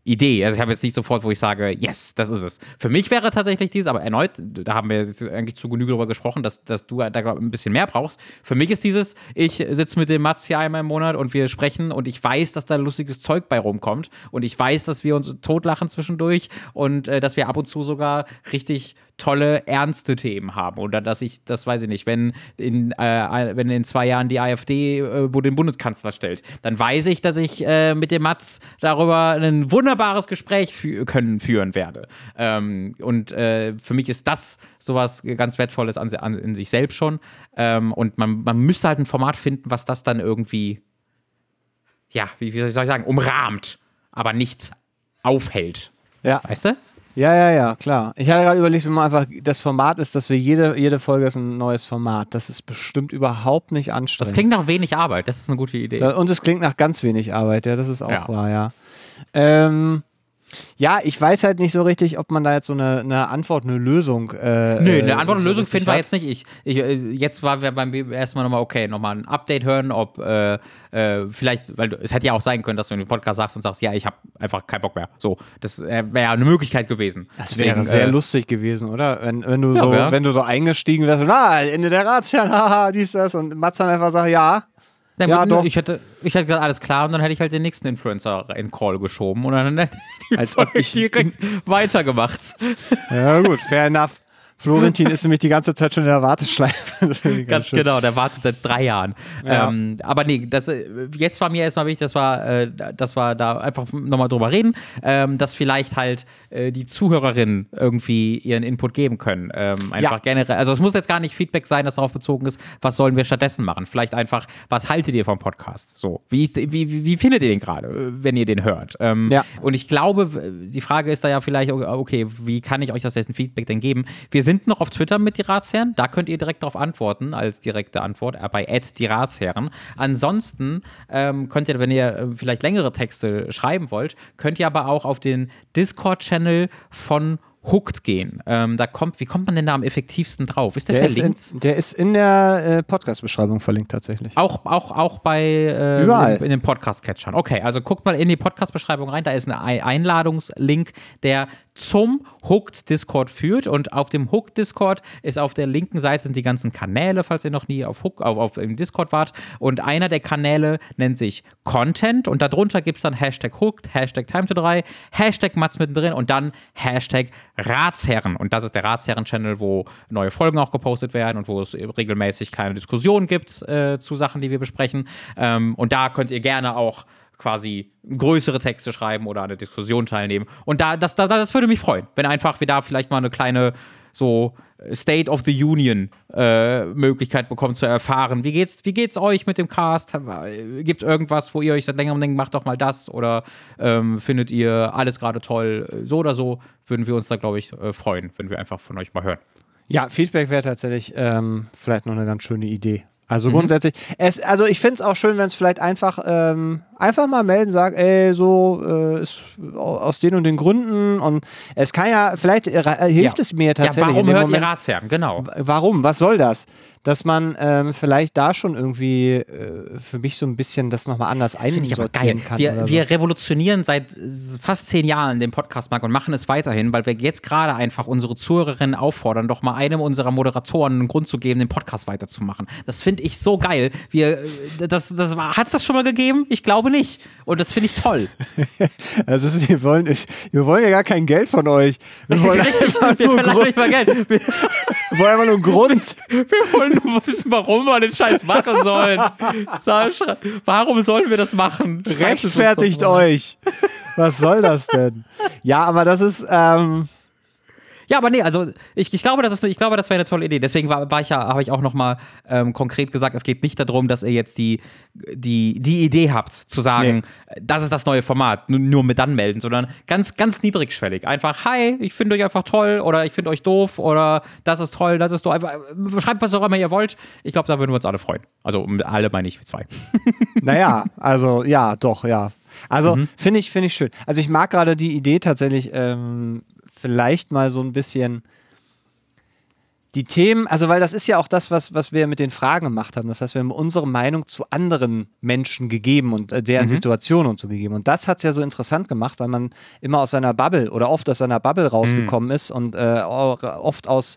Idee. Also ich habe jetzt nicht sofort, wo ich sage, yes, das ist es. Für mich wäre tatsächlich dies, aber erneut, da haben wir jetzt eigentlich zu Genüge darüber gesprochen, dass, dass du da glaub, ein bisschen mehr brauchst. Für mich ist dieses, ich sitze mit dem Mats hier einmal im Monat und wir sprechen und ich weiß, dass da lustiges Zeug bei rumkommt und ich weiß, dass wir uns totlachen zwischendurch und äh, dass wir ab und zu sogar richtig tolle, ernste Themen haben. Oder dass ich, das weiß ich nicht, wenn in, äh, wenn in zwei Jahren die AfD äh, wo den Bundeskanzler stellt, dann weiß ich, dass ich äh, mit dem Mats darüber ein wunderbares Gespräch fü können, führen werde. Ähm, und äh, für mich ist das sowas ganz Wertvolles an, an in sich selbst schon. Ähm, und man, man müsste halt ein Format finden, was das dann irgendwie, ja, wie, wie soll ich sagen, umrahmt, aber nicht aufhält. Ja. Weißt du? Ja, ja, ja, klar. Ich hatte gerade überlegt, wenn man einfach das Format ist, dass wir jede, jede Folge ist ein neues Format. Das ist bestimmt überhaupt nicht anstrengend. Das klingt nach wenig Arbeit, das ist eine gute Idee. und es klingt nach ganz wenig Arbeit, ja, das ist auch ja. wahr, ja. Ähm, ja, ich weiß halt nicht so richtig, ob man da jetzt so eine, eine Antwort, eine Lösung. Äh, Nö, eine Antwort, eine Lösung finden wir jetzt nicht. Ich, ich, äh, jetzt war wir beim ersten Mal nochmal, okay, nochmal ein Update hören, ob äh, äh, vielleicht, weil es hätte ja auch sein können, dass du in dem Podcast sagst und sagst, ja, ich habe einfach keinen Bock mehr. So, das äh, wäre eine Möglichkeit gewesen. Das wäre sehr äh, lustig gewesen, oder? Wenn, wenn, du ja, so, wenn du so eingestiegen wärst, na, Ende der Ratsherren, haha, dies, das, und Mats dann einfach sagt, ja, dann ja, doch. Ich hätte, ich hätte gesagt, alles klar, und dann hätte ich halt den nächsten Influencer in Call geschoben und dann hätte ich Als ob ich direkt weitergemacht. Ja, gut, fair enough. Florentin ist nämlich die ganze Zeit schon in der Warteschleife. ganz, ganz genau, der wartet seit drei Jahren. Ja. Ähm, aber nee, das, äh, jetzt war mir erstmal wichtig, das war, äh, das war da einfach nochmal drüber reden, ähm, dass vielleicht halt äh, die Zuhörerinnen irgendwie ihren Input geben können. Ähm, einfach ja. generell. Also es muss jetzt gar nicht Feedback sein, das darauf bezogen ist, was sollen wir stattdessen machen. Vielleicht einfach, was haltet ihr vom Podcast? So, wie, ist, wie, wie, wie findet ihr den gerade, wenn ihr den hört? Ähm, ja. Und ich glaube, die Frage ist da ja vielleicht, okay, wie kann ich euch das jetzt ein Feedback denn geben? Wir sind sind noch auf Twitter mit die Ratsherren. Da könnt ihr direkt darauf antworten, als direkte Antwort, äh, bei die Ratsherren. Ansonsten ähm, könnt ihr, wenn ihr äh, vielleicht längere Texte schreiben wollt, könnt ihr aber auch auf den Discord-Channel von Hooked gehen. Ähm, da kommt, wie kommt man denn da am effektivsten drauf? Ist der, der verlinkt? Ist in, der ist in der äh, Podcast-Beschreibung verlinkt tatsächlich. Auch, auch, auch bei äh, Überall. In, in den Podcast-Catchern. Okay, also guckt mal in die Podcast-Beschreibung rein. Da ist ein Einladungslink, der zum Hooked Discord führt. Und auf dem Hooked Discord ist auf der linken Seite sind die ganzen Kanäle, falls ihr noch nie auf, Hook, auf, auf im Discord wart. Und einer der Kanäle nennt sich Content. Und darunter gibt es dann Hashtag Hooked, Hashtag Time to 3, Hashtag Mats mittendrin und dann Hashtag Ratsherren. Und das ist der Ratsherren-Channel, wo neue Folgen auch gepostet werden und wo es regelmäßig kleine Diskussionen gibt äh, zu Sachen, die wir besprechen. Ähm, und da könnt ihr gerne auch quasi größere Texte schreiben oder an der Diskussion teilnehmen. Und da, das, das, das würde mich freuen, wenn einfach wir da vielleicht mal eine kleine so State of the Union äh, Möglichkeit bekommen zu erfahren. Wie geht's, wie geht's euch mit dem Cast? Gibt es irgendwas, wo ihr euch seit längerem denkt, macht doch mal das? Oder ähm, findet ihr alles gerade toll? So oder so würden wir uns da, glaube ich, äh, freuen, wenn wir einfach von euch mal hören. Ja, Feedback wäre tatsächlich ähm, vielleicht noch eine ganz schöne Idee. Also mhm. grundsätzlich, es, also ich finde es auch schön, wenn es vielleicht einfach, ähm, einfach mal melden, sagt, ey, so äh, ist aus den und den Gründen und es kann ja, vielleicht äh, hilft ja. es mir tatsächlich. Ja, warum hört Moment, ihr Ratsherren? Genau. Warum? Was soll das? dass man ähm, vielleicht da schon irgendwie äh, für mich so ein bisschen das nochmal anders das einsortieren kann. Wir, so. wir revolutionieren seit fast zehn Jahren den Podcastmarkt und machen es weiterhin, weil wir jetzt gerade einfach unsere Zuhörerinnen auffordern, doch mal einem unserer Moderatoren einen Grund zu geben, den Podcast weiterzumachen. Das finde ich so geil. Wir, das, das hat das schon mal gegeben? Ich glaube nicht. Und das finde ich toll. Also ist, wir wollen, wir wollen ja gar kein Geld von euch. Wir wollen Richtig, wir verlangen nicht mal Geld. Wir, wir wollen einfach nur einen Grund. Wir wollen nur wissen, warum wir den Scheiß machen sollen. Warum sollen wir das machen? Schreibt Rechtfertigt euch. Was soll das denn? Ja, aber das ist. Ähm ja, aber nee, also ich, ich glaube, das ist, ich glaube, das wäre eine tolle Idee. Deswegen war, war ich ja, habe ich auch noch mal ähm, konkret gesagt, es geht nicht darum, dass ihr jetzt die, die, die Idee habt, zu sagen, nee. das ist das neue Format, nur, nur mit anmelden, sondern ganz, ganz niedrigschwellig. Einfach, hi, ich finde euch einfach toll oder ich finde euch doof oder das ist toll, das ist doof. Einfach, schreibt was auch immer ihr wollt. Ich glaube, da würden wir uns alle freuen. Also alle meine ich wie zwei. Naja, also ja, doch, ja. Also mhm. finde ich, finde ich schön. Also ich mag gerade die Idee tatsächlich, ähm, vielleicht mal so ein bisschen die Themen, also weil das ist ja auch das, was, was wir mit den Fragen gemacht haben. Das heißt, wir haben unsere Meinung zu anderen Menschen gegeben und äh, deren mhm. Situationen und so gegeben. Und das hat es ja so interessant gemacht, weil man immer aus seiner Bubble oder oft aus seiner Bubble rausgekommen mhm. ist und äh, oft aus,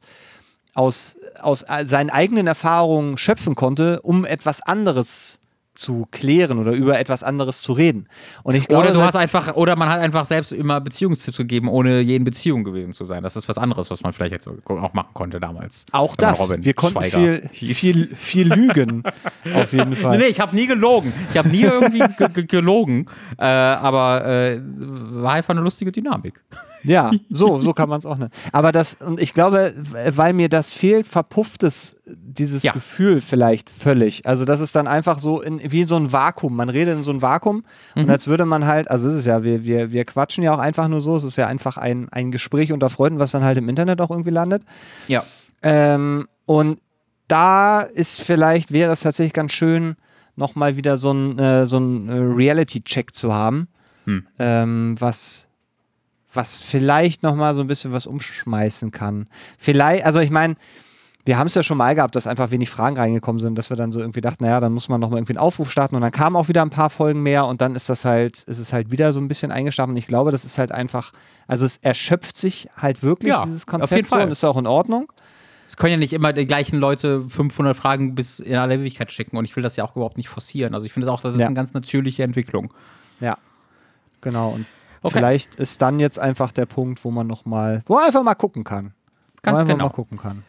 aus, aus äh, seinen eigenen Erfahrungen schöpfen konnte, um etwas anderes zu klären oder über etwas anderes zu reden. Und ich glaube, oder du hast einfach, oder man hat einfach selbst immer Beziehungstipps gegeben, ohne je in Beziehung gewesen zu sein. Das ist was anderes, was man vielleicht jetzt auch machen konnte damals. Auch das. Wir konnten viel, viel, viel lügen. auf jeden Fall. Nee, nee ich habe nie gelogen. Ich habe nie irgendwie gelogen. Äh, aber äh, war einfach eine lustige Dynamik. Ja, so, so kann man es auch nennen. Aber das, und ich glaube, weil mir das fehlt, verpufft es dieses ja. Gefühl vielleicht völlig. Also das ist dann einfach so in, wie so ein Vakuum. Man redet in so ein Vakuum mhm. und als würde man halt, also es ist ja, wir, wir, wir quatschen ja auch einfach nur so, es ist ja einfach ein, ein Gespräch unter Freunden, was dann halt im Internet auch irgendwie landet. Ja. Ähm, und da ist vielleicht, wäre es tatsächlich ganz schön, nochmal wieder so ein, äh, so ein äh, Reality-Check zu haben. Hm. Ähm, was was vielleicht nochmal so ein bisschen was umschmeißen kann. Vielleicht, also ich meine, wir haben es ja schon mal gehabt, dass einfach wenig Fragen reingekommen sind, dass wir dann so irgendwie dachten, naja, dann muss man nochmal irgendwie einen Aufruf starten und dann kamen auch wieder ein paar Folgen mehr und dann ist das halt, ist es halt wieder so ein bisschen eingeschlafen. Und ich glaube, das ist halt einfach, also es erschöpft sich halt wirklich, ja, dieses Konzept auf jeden Fall. und ist auch in Ordnung. Es können ja nicht immer die gleichen Leute 500 Fragen bis in alle Ewigkeit schicken und ich will das ja auch überhaupt nicht forcieren. Also ich finde auch, das ist ja. eine ganz natürliche Entwicklung. Ja, genau. Und Okay. Vielleicht ist dann jetzt einfach der Punkt, wo man noch mal, wo man einfach mal gucken kann. Ganz wo genau. mal gucken kann.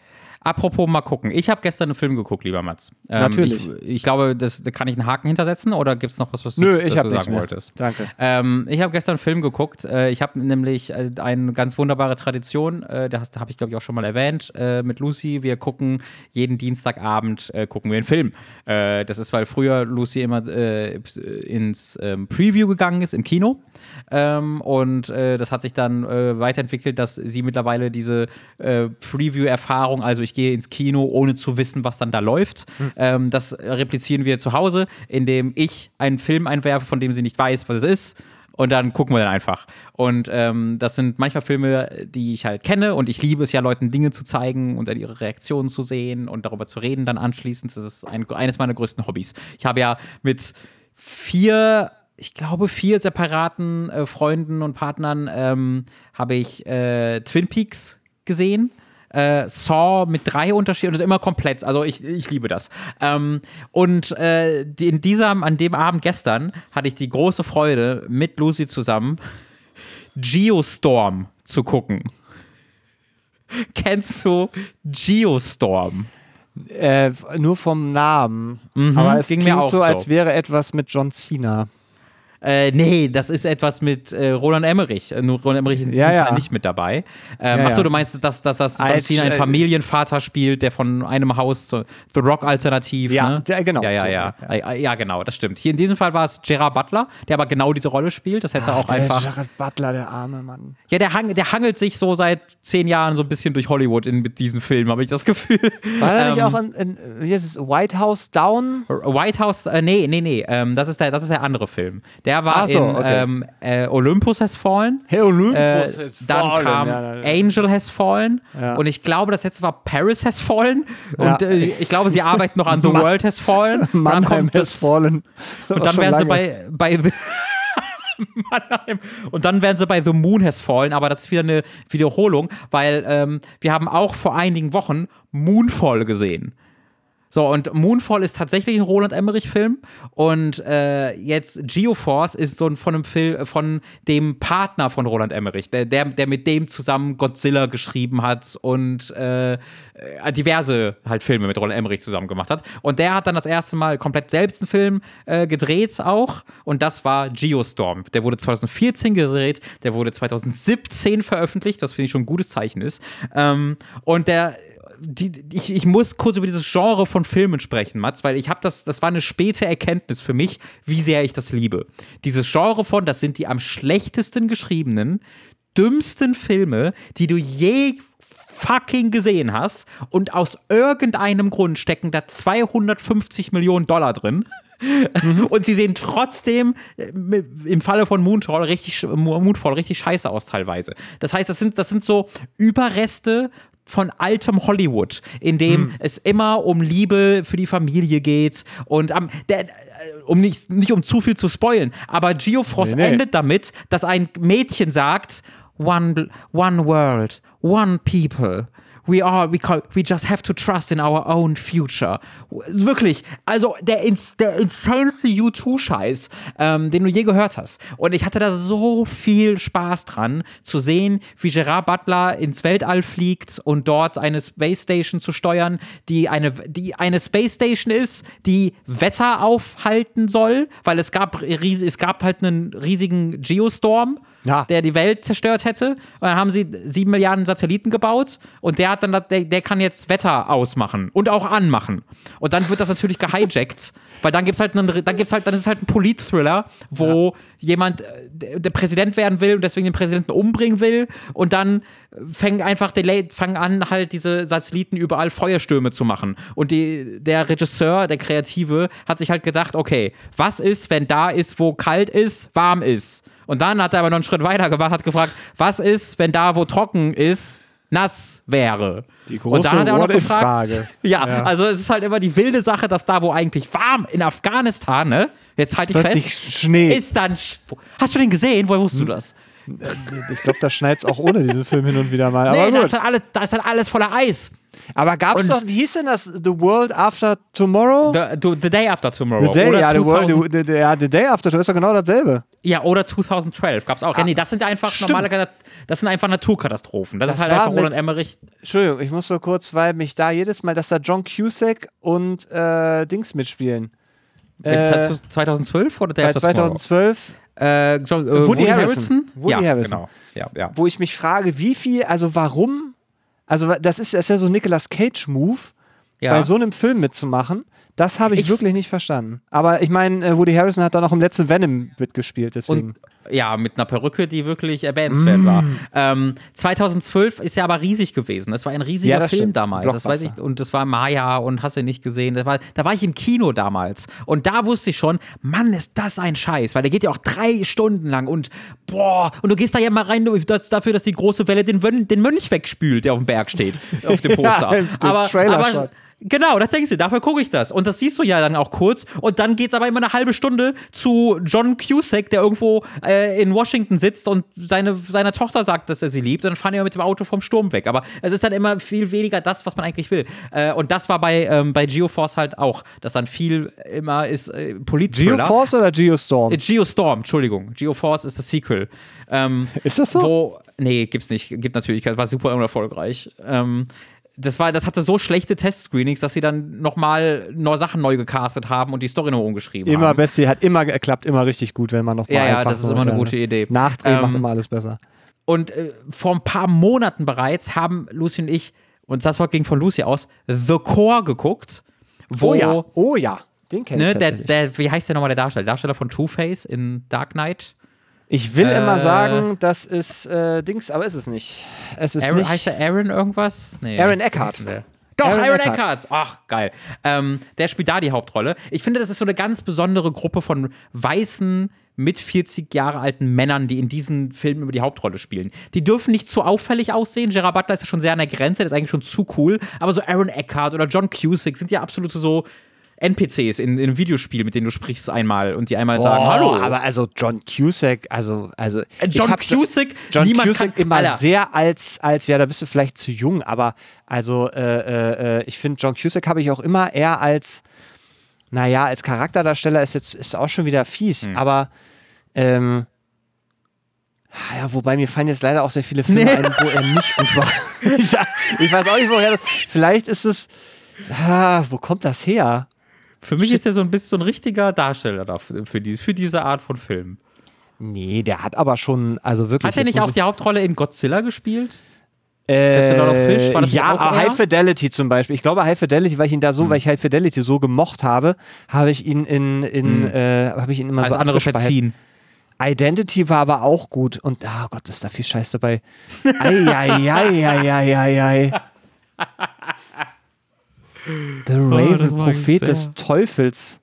Apropos mal gucken. Ich habe gestern einen Film geguckt, lieber Mats. Ähm, Natürlich. Ich, ich, glaube, das, da kann ich einen Haken hintersetzen oder gibt es noch was, was du Nö, dazu sagen mehr. wolltest? Danke. Ähm, ich habe gestern einen Film geguckt. Äh, ich habe nämlich äh, eine ganz wunderbare Tradition, äh, da habe ich, glaube ich, auch schon mal erwähnt, äh, mit Lucy. Wir gucken jeden Dienstagabend äh, gucken wir einen Film. Äh, das ist, weil früher Lucy immer ins ähm, Preview gegangen ist im Kino. Ähm, und das hat sich dann weiterentwickelt, dass sie mittlerweile diese Preview-Erfahrung, also ich gehe ins Kino, ohne zu wissen, was dann da läuft. Mhm. Ähm, das replizieren wir zu Hause, indem ich einen Film einwerfe, von dem sie nicht weiß, was es ist. Und dann gucken wir dann einfach. Und ähm, das sind manchmal Filme, die ich halt kenne. Und ich liebe es ja, Leuten Dinge zu zeigen und ihre Reaktionen zu sehen und darüber zu reden dann anschließend. Das ist ein, eines meiner größten Hobbys. Ich habe ja mit vier ich glaube, vier separaten äh, Freunden und Partnern ähm, habe ich äh, Twin Peaks gesehen äh, Saw mit drei Unterschieden, also immer komplett. Also ich, ich liebe das. Ähm, und äh, in diesem, an dem Abend gestern hatte ich die große Freude, mit Lucy zusammen Geostorm zu gucken. Kennst du Geostorm? Äh, nur vom Namen. Mhm, Aber es klingt so, so, als wäre etwas mit John Cena. Äh, nee, das ist etwas mit äh, Roland Emmerich. Äh, nur Roland Emmerich ist ja, ja. nicht mit dabei. Ähm, ja, achso, du meinst, dass, dass das John Cena ein Familienvater spielt, der von einem Haus zu The Rock-Alternativ. Ja, ne? der, genau. Ja, ja, ja. Ja. ja, genau, das stimmt. Hier in diesem Fall war es Gerard Butler, der aber genau diese Rolle spielt. Das hätte er auch einfach. Gerard Butler, der arme Mann. Ja, der, hang, der hangelt sich so seit zehn Jahren so ein bisschen durch Hollywood in, mit diesen Filmen, habe ich das Gefühl. War er ähm, nicht auch in, in, wie heißt es, White House Down? White House, äh, nee, nee, nee. Ähm, das, ist der, das ist der andere Film. Der war so, in. Okay ähm, äh, Olympus Has Fallen. Hey, Olympus äh, Has Dann fallen. kam ja, Angel Has Fallen. Ja. Und ich glaube, das letzte war Paris Has Fallen. Und ja. äh, ich glaube, sie arbeiten noch an The World Has Fallen. Mannheim Has Fallen. Und dann werden sie bei, bei Mannheim. Und dann werden sie bei The Moon Has Fallen, aber das ist wieder eine Wiederholung, weil ähm, wir haben auch vor einigen Wochen Moonfall gesehen. So, und Moonfall ist tatsächlich ein Roland Emmerich-Film. Und äh, jetzt Geoforce ist so ein von einem Film von dem Partner von Roland Emmerich, der, der, der mit dem zusammen Godzilla geschrieben hat und äh, diverse halt Filme mit Roland Emmerich zusammen gemacht hat. Und der hat dann das erste Mal komplett selbst einen Film äh, gedreht auch. Und das war Geostorm. Der wurde 2014 gedreht, der wurde 2017 veröffentlicht, das finde ich schon ein gutes Zeichen ist. Ähm, und der die, ich, ich muss kurz über dieses Genre von Filmen sprechen, Mats, weil ich habe das, das war eine späte Erkenntnis für mich, wie sehr ich das liebe. Dieses Genre von, das sind die am schlechtesten geschriebenen, dümmsten Filme, die du je fucking gesehen hast und aus irgendeinem Grund stecken da 250 Millionen Dollar drin. Mhm. und sie sehen trotzdem äh, im Falle von Moonfall richtig, Moonfall richtig scheiße aus teilweise. Das heißt, das sind, das sind so Überreste von altem Hollywood, in dem hm. es immer um Liebe für die Familie geht und um, der, äh, um nicht, nicht um zu viel zu spoilen, aber Geofrost nee, nee. endet damit, dass ein Mädchen sagt, one, one world, one people we are, we, call, we just have to trust in our own future. Wirklich, also der, ins, der insaneste U2-Scheiß, ähm, den du je gehört hast. Und ich hatte da so viel Spaß dran, zu sehen, wie Gerard Butler ins Weltall fliegt und dort eine Space Station zu steuern, die eine, die eine Space Station ist, die Wetter aufhalten soll, weil es gab, es gab halt einen riesigen Geostorm ja. der die Welt zerstört hätte. Und dann haben sie sieben Milliarden Satelliten gebaut und der hat dann, der, der kann jetzt Wetter ausmachen und auch anmachen. Und dann wird das natürlich gehijackt, weil dann gibt's halt einen, dann gibt's halt, dann ist es halt ein Polit-Thriller, wo ja. jemand äh, der Präsident werden will und deswegen den Präsidenten umbringen will und dann fängt einfach Delay, fangen an, halt diese Satelliten überall Feuerstürme zu machen. Und die, der Regisseur, der Kreative, hat sich halt gedacht, okay, was ist, wenn da ist, wo kalt ist, warm ist? Und dann hat er aber noch einen Schritt weiter gemacht, hat gefragt, was ist, wenn da, wo trocken ist, nass wäre. Die große und dann hat er auch noch gefragt, Frage. Ja, ja, also es ist halt immer die wilde Sache, dass da, wo eigentlich warm in Afghanistan, ne, jetzt halte ich fest, Schnee. ist dann. Hast du den gesehen? Woher wusstest hm. du das? Äh, ich glaube, da schneit es auch ohne diesen Film hin und wieder mal. Nee, da ist, dann alles, da ist dann alles voller Eis. Aber gab es doch, wie hieß denn das? The World After Tomorrow? The, the, the Day After Tomorrow. The Day, oder ja, the, world, the, the, ja, the Day After Tomorrow ist doch genau dasselbe. Ja, oder 2012 gab es auch. Ah, ja, nee, das sind einfach stimmt. normale, das sind einfach Naturkatastrophen. Das, das ist halt einfach Roland Emmerich. Entschuldigung, ich muss so kurz, weil mich da jedes Mal, dass da John Cusack und äh, Dings mitspielen. Äh, 2012 oder der Bei 2012 äh, John, äh, Woody, Woody, Harrison. Harrison? Woody ja, Harrison. Genau. Ja, ja. Wo ich mich frage, wie viel, also warum also das ist, das ist ja so ein Nicolas Cage-Move, ja. bei so einem Film mitzumachen. Das habe ich, ich, wirklich nicht verstanden. Aber ich meine, äh, Woody Harrison hat dann auch im letzten Venom mitgespielt, deswegen. Und, ja, mit einer Perücke, die wirklich erwähnenswert mm. war. Ähm, 2012 ist ja aber riesig gewesen. Das war ein riesiger ja, Film stimmt. damals. Das weiß ich, und das war Maya und hast du nicht gesehen. Das war, da war ich im Kino damals. Und da wusste ich schon, Mann, ist das ein Scheiß. Weil der geht ja auch drei Stunden lang und boah, und du gehst da ja mal rein dafür, dass die große Welle den, den Mönch wegspült, der auf dem Berg steht, auf dem Poster. ja, aber, aber Genau, das denkst du, dafür gucke ich das. Und das siehst du ja dann auch kurz. Und dann geht es aber immer eine halbe Stunde zu John Cusack, der irgendwo äh, in Washington sitzt und seine, seiner Tochter sagt, dass er sie liebt. Und dann fahren die mit dem Auto vom Sturm weg. Aber es ist dann immer viel weniger das, was man eigentlich will. Äh, und das war bei, ähm, bei Geoforce halt auch, dass dann viel immer ist äh, politisch. Geoforce oder Geostorm? Äh, Geostorm, Entschuldigung. Geoforce ist das Sequel. Ähm, ist das so? Wo, nee, gibt's nicht. Gibt natürlich, war super unerfolgreich. Ähm, das war, das hatte so schlechte Testscreenings, dass sie dann nochmal neue Sachen neu gecastet haben und die Story noch umgeschrieben immer haben. Immer Bestie hat immer geklappt, immer richtig gut, wenn man noch mal Ja, ja, das ist immer eine gute Idee. Nachdrehen ähm, macht immer alles besser. Und äh, vor ein paar Monaten bereits haben Lucy und ich, und das war ging von Lucy aus, The Core geguckt. Wo, oh ja, oh ja, den kenne ne, ich der, der, Wie heißt der nochmal der Darsteller? Darsteller von Two-Face in Dark Knight. Ich will äh, immer sagen, das ist äh, Dings, aber ist es nicht. Es ist Aaron, nicht. Heißt der Aaron irgendwas? Nee. Aaron Eckhart. Doch, Aaron, Aaron Eckhart. Eckhart. Ach, geil. Ähm, der spielt da die Hauptrolle. Ich finde, das ist so eine ganz besondere Gruppe von weißen, mit 40 Jahre alten Männern, die in diesen Filmen über die Hauptrolle spielen. Die dürfen nicht zu auffällig aussehen. Gerard Butler ist ja schon sehr an der Grenze, der ist eigentlich schon zu cool. Aber so Aaron Eckhart oder John Cusick sind ja absolute so NPCs in, in einem Videospiel, mit denen du sprichst einmal und die einmal sagen, hallo. Aber also John Cusack, also, also äh, John Cusack, John niemand Cusack kann, immer Alter. sehr als, als, ja, da bist du vielleicht zu jung, aber also äh, äh, äh ich finde, John Cusack habe ich auch immer eher als, naja, als Charakterdarsteller ist jetzt ist auch schon wieder fies, Hm. aber ähm, ja, wobei mir fallen jetzt leider auch sehr viele Filme Nee. ein, wo er nicht gut war. ich, ich weiß auch nicht, woher das. Vielleicht ist es. Ah, wo kommt das her? Für mich ist er so ein bisschen so ein richtiger Darsteller dafür, für, die, für diese Art von Film. Nee, der hat aber schon, also wirklich. Hat er nicht auch die Hauptrolle in Godzilla gespielt? Äh, ja? High Fidelity zum Beispiel. Ich glaube, High Fidelity, weil ich ihn da so, Hm. weil ich High Fidelity so gemocht habe, habe ich ihn in, in äh, habe ich ihn immer Als so andere verziehen. Identity war aber auch gut und oh Gott, ist da viel Scheiß dabei. Eieieiei. The Raven, ich Prophet sehr. des Teufels.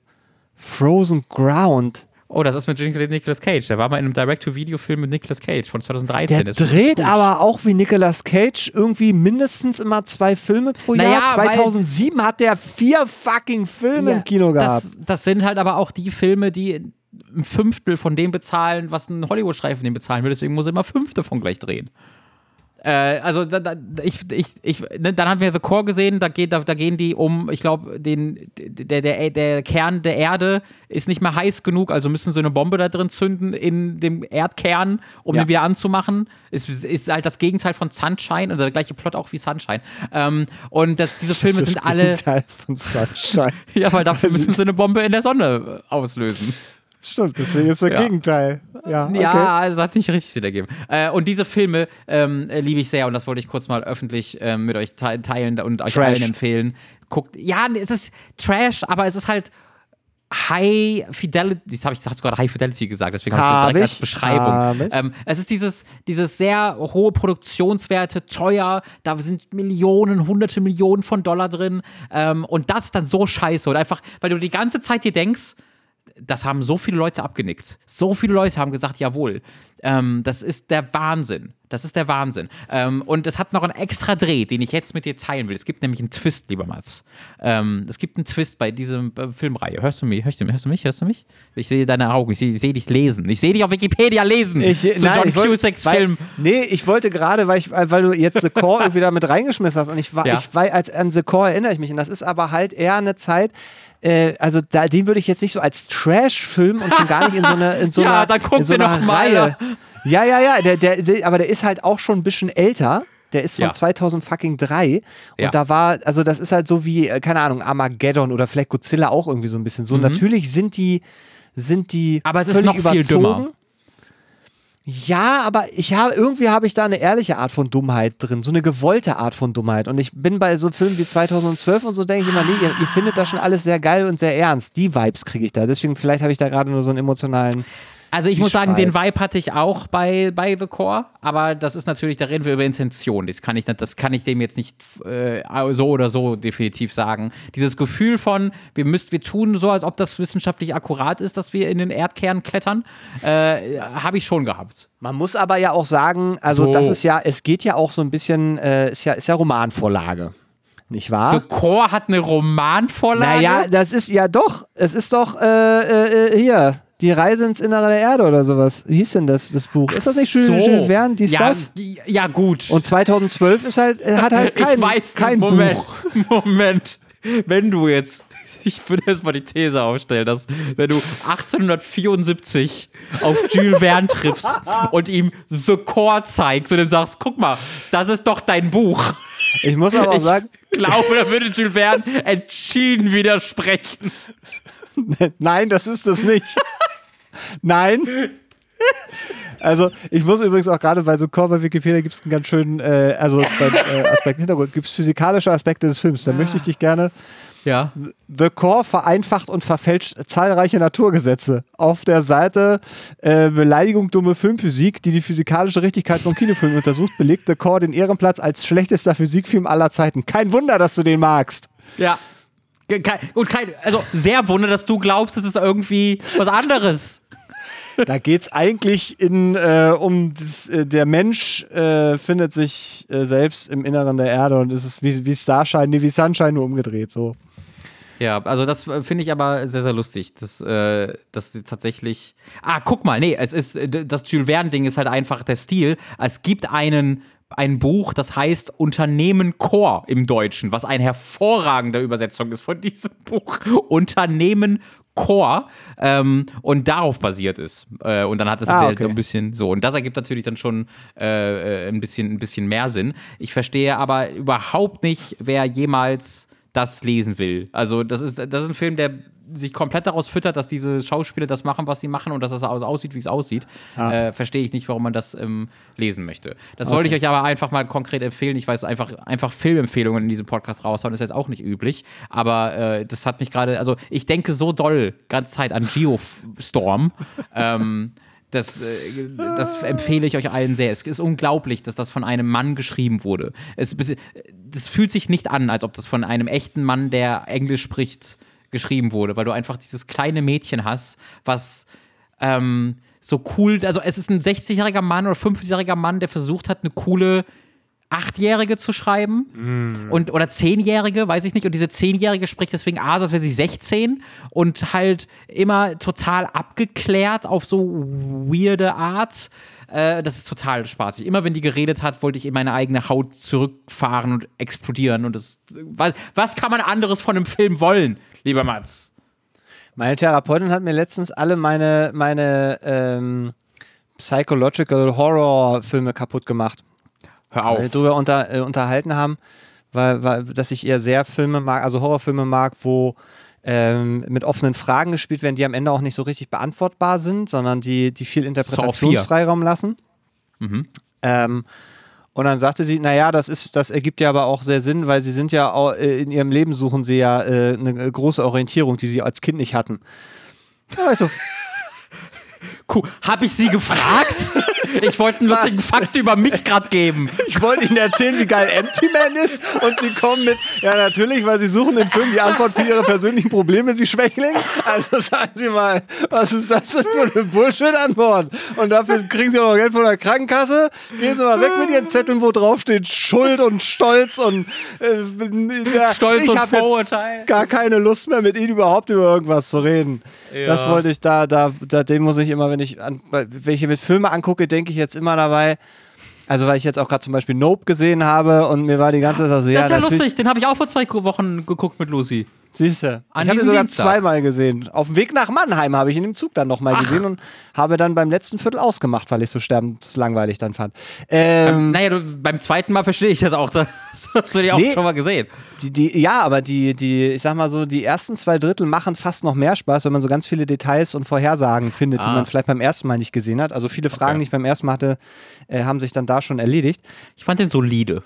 Frozen Ground. Oh, das ist mit Nicolas Cage. Der war mal in einem Direct-to-Video-Film mit Nicolas Cage von 2013. Der Das dreht aber auch wie Nicolas Cage irgendwie mindestens immer zwei Filme pro Naja, Jahr. weil- 2007 hat der vier fucking Filme Ja, im Kino gehabt. Das, das sind halt aber auch die Filme, die ein Fünftel von dem bezahlen, was ein Hollywood-Streifen dem bezahlen will. Deswegen muss er immer fünf davon gleich drehen. Äh, also da, da, ich, ich, ich, ne, dann haben wir The Core gesehen, da, geht, da, da gehen die um, ich glaube, den der, der, der Kern der Erde ist nicht mehr heiß genug, also müssen sie eine Bombe da drin zünden in dem Erdkern, um Ja. den wieder anzumachen. Ist, ist halt das Gegenteil von Sunshine oder der gleiche Plot auch wie Sunshine. Ähm, und das, diese Filme Das sind alle, Gegenteil von Sunshine. ja, weil dafür müssen sie eine Bombe in der Sonne äh, auslösen. Stimmt, deswegen ist der Ja. Gegenteil. Ja, okay. Ja, also hat nicht richtig Sinn ergeben. Äh, und diese Filme ähm, äh, liebe ich sehr und das wollte ich kurz mal öffentlich ähm, mit euch te teilen und euch Trash. allen empfehlen. Guckt, ja, es ist Trash, aber es ist halt High Fidelity, das habe ich gerade High Fidelity gesagt, deswegen habe ich das direkt als Beschreibung. Ähm, es ist dieses, dieses sehr hohe Produktionswerte, teuer, da sind Millionen, hunderte Millionen von Dollar drin ähm, und das ist dann so scheiße oder einfach, weil du die ganze Zeit dir denkst, das haben so viele Leute abgenickt. So viele Leute haben gesagt, jawohl. Ähm, das ist der Wahnsinn. Das ist der Wahnsinn. Ähm, und es hat noch einen extra Dreh, den ich jetzt mit dir teilen will. Es gibt nämlich einen Twist, lieber Mats. Ähm, es gibt einen Twist bei dieser äh, Filmreihe. Hörst du mich? Hörst du, hörst du mich? Hörst du mich? Ich sehe deine Augen. Ich sehe, sehe dich lesen. Ich sehe dich auf Wikipedia lesen. Ich, zu nein, John ich wollt- Cusacks weil, Film. Nee, ich wollte gerade, weil, ich, weil du jetzt The Core irgendwie da mit reingeschmissen hast und ich war, Ja. ich war als an The Core erinnere ich mich und das ist aber halt eher eine Zeit, äh, also da, den würde ich jetzt nicht so als Trash-Film und schon gar nicht in so eine in so Ja, einer, in so einer mal, Reihe. Alter. Ja, ja, ja, der, der, aber der ist halt auch schon ein bisschen älter. Der ist von Ja. 2003 und Ja. da war, also das ist halt so wie, äh, keine Ahnung, Armageddon oder vielleicht Godzilla auch irgendwie so ein bisschen so. Natürlich sind die, sind die Mhm. Aber es ist noch viel überzogen. dümmer. Ja, aber ich habe irgendwie habe ich da eine ehrliche Art von Dummheit drin, so eine gewollte Art von Dummheit. Und ich bin bei so Filmen wie 2012 und so denke ich immer, nee, ihr, ihr findet das schon alles sehr geil und sehr ernst. Die Vibes kriege ich da. Deswegen vielleicht habe ich da gerade nur so einen emotionalen. Also ich muss sagen, den Vibe hatte ich auch bei, bei The Core, aber das ist natürlich, da reden wir über Intention. Das kann ich, das kann ich dem jetzt nicht äh, so oder so definitiv sagen. Dieses Gefühl von, wir müssen, wir tun so, als ob das wissenschaftlich akkurat ist, dass wir in den Erdkern klettern, äh, habe ich schon gehabt. Man muss aber ja auch sagen, also So. das ist ja, es geht ja auch so ein bisschen, äh, ist ja, ist ja Romanvorlage. Nicht wahr? The Core hat eine Romanvorlage. Naja, das ist ja doch, es ist doch äh, äh, hier, die Reise ins Innere der Erde oder sowas. Wie hieß denn das, das Buch? ist das nicht Jules, so. Jules Verne, dies, ja, das? Ja, gut. Und 2012 ist halt, äh, hat halt kein, ich weiß, kein Moment, Buch. Moment. Wenn du jetzt, ich würde jetzt mal die These aufstellen, dass wenn du 1874 auf Jules Verne triffst und ihm The Core zeigst und ihm sagst, guck mal, das ist doch dein Buch. Ich muss aber auch Ich sagen, glaube, da würde Jules Verne entschieden widersprechen. nein, das ist es nicht. Nein. Also, ich muss übrigens auch gerade bei so Core bei Wikipedia gibt es einen ganz schönen, äh, also bei äh, Aspekten Hintergrund, gibt es physikalische Aspekte des Films. Da möchte ich dich gerne. Ja. The Core vereinfacht und verfälscht zahlreiche Naturgesetze. Auf der Seite äh, Beleidigung dumme Filmphysik, die die physikalische Richtigkeit von Kinofilmen untersucht, belegt The Core den Ehrenplatz als schlechtester Physikfilm aller Zeiten. Kein Wunder, dass du den magst. Ja. Ke- Kein, und kein, also sehr wunder, dass du glaubst, es ist irgendwie was anderes. Da geht es eigentlich in, äh, um das, äh, der Mensch äh, findet sich äh, selbst im Inneren der Erde und es ist wie, wie Starshine, nee, wie Sunshine nur umgedreht. So. Ja, also das äh, finde ich aber sehr, sehr lustig. dass äh, das tatsächlich. Ah, guck mal, nee, es ist, das Jules Verne-Ding ist halt einfach der Stil. Es gibt einen ein Buch, das heißt Unternehmen Core im Deutschen, was eine hervorragende Übersetzung ist von diesem Buch. Unternehmen Core ähm, und darauf basiert ist. Äh, und dann hat es ah, okay. ein bisschen so. Und das ergibt natürlich dann schon äh, äh, ein, bisschen, ein bisschen mehr Sinn. Ich verstehe aber überhaupt nicht, wer jemals das lesen will. Also, das ist, das ist ein Film, der sich komplett daraus füttert, dass diese Schauspieler das machen, was sie machen und dass das aussieht, wie es aussieht, ah. äh, verstehe ich nicht, warum man das ähm, lesen möchte. Das okay. wollte ich euch aber einfach mal konkret empfehlen. Ich weiß einfach, einfach Filmempfehlungen in diesem Podcast raushauen, ist jetzt auch nicht üblich. Aber äh, das hat mich gerade, also ich denke so doll ganze Zeit an Geostorm. ähm, das, äh, das, empfehle ich euch allen sehr. Es ist unglaublich, dass das von einem Mann geschrieben wurde. Es, das fühlt sich nicht an, als ob das von einem echten Mann, der Englisch spricht, geschrieben wurde, weil du einfach dieses kleine Mädchen hast, was ähm, so cool, also es ist ein 60-jähriger Mann oder 50-jähriger Mann, der versucht hat, eine coole Achtjährige zu schreiben mm. und oder Zehnjährige, weiß ich nicht. Und diese Zehnjährige spricht deswegen A, so als wäre sie 16 und halt immer total abgeklärt auf so weirde Art. Äh, das ist total spaßig. Immer wenn die geredet hat, wollte ich in meine eigene Haut zurückfahren und explodieren. Und das, was, was kann man anderes von einem Film wollen, lieber Mats? Meine Therapeutin hat mir letztens alle meine, meine ähm, Psychological Horror Filme kaputt gemacht. Hör auf. Darüber unter, äh, unterhalten haben, weil, weil, dass ich eher sehr Filme mag, also Horrorfilme mag, wo ähm, mit offenen Fragen gespielt werden, die am Ende auch nicht so richtig beantwortbar sind, sondern die, die viel Interpretationsfreiraum lassen. Mhm. Ähm, und dann sagte sie, naja, das ist, das ergibt ja aber auch sehr Sinn, weil sie sind ja auch, äh, in ihrem Leben suchen sie ja äh, eine große Orientierung, die sie als Kind nicht hatten. Ja, Cool. Habe ich Sie gefragt? Ich wollte einen lustigen Fakt über mich gerade geben. Ich wollte Ihnen erzählen, wie geil Empty Man ist und Sie kommen mit, ja natürlich, weil Sie suchen im Film die Antwort für Ihre persönlichen Probleme, Sie Schwächling. Also sagen Sie mal, was ist das denn für eine Bullshit-Antwort? Und dafür kriegen Sie auch noch Geld von der Krankenkasse. Gehen Sie mal weg mit Ihren Zetteln, wo drauf steht Schuld und Stolz und äh, ja, Stolz ich und Vorurteil. gar keine Lust mehr, mit Ihnen überhaupt über irgendwas zu reden. Ja. Das wollte ich da, da, da, den muss ich immer, wenn ich, an, wenn ich mir Filme angucke, denke ich jetzt immer dabei, also weil ich jetzt auch gerade zum Beispiel Nope gesehen habe und mir war die ganze Zeit so, das ja, ist ja lustig, den habe ich auch vor zwei Wochen geguckt mit Lucy. Siehst du. Ich habe ihn sogar Dienstag. zweimal gesehen. Auf dem Weg nach Mannheim habe ich ihn im Zug dann nochmal gesehen und habe dann beim letzten Viertel ausgemacht, weil ich so sterbenslangweilig dann fand. Ähm, ähm, naja, du, beim zweiten Mal verstehe ich das auch. Das hast du dir auch nee, schon mal gesehen. Die, die, ja, aber die, die, ich sag mal so, die ersten zwei Drittel machen fast noch mehr Spaß, wenn man so ganz viele Details und Vorhersagen findet, ah. die man vielleicht beim ersten Mal nicht gesehen hat. Also viele Fragen, okay. die ich beim ersten Mal hatte, äh, haben sich dann da schon erledigt. Ich fand den solide.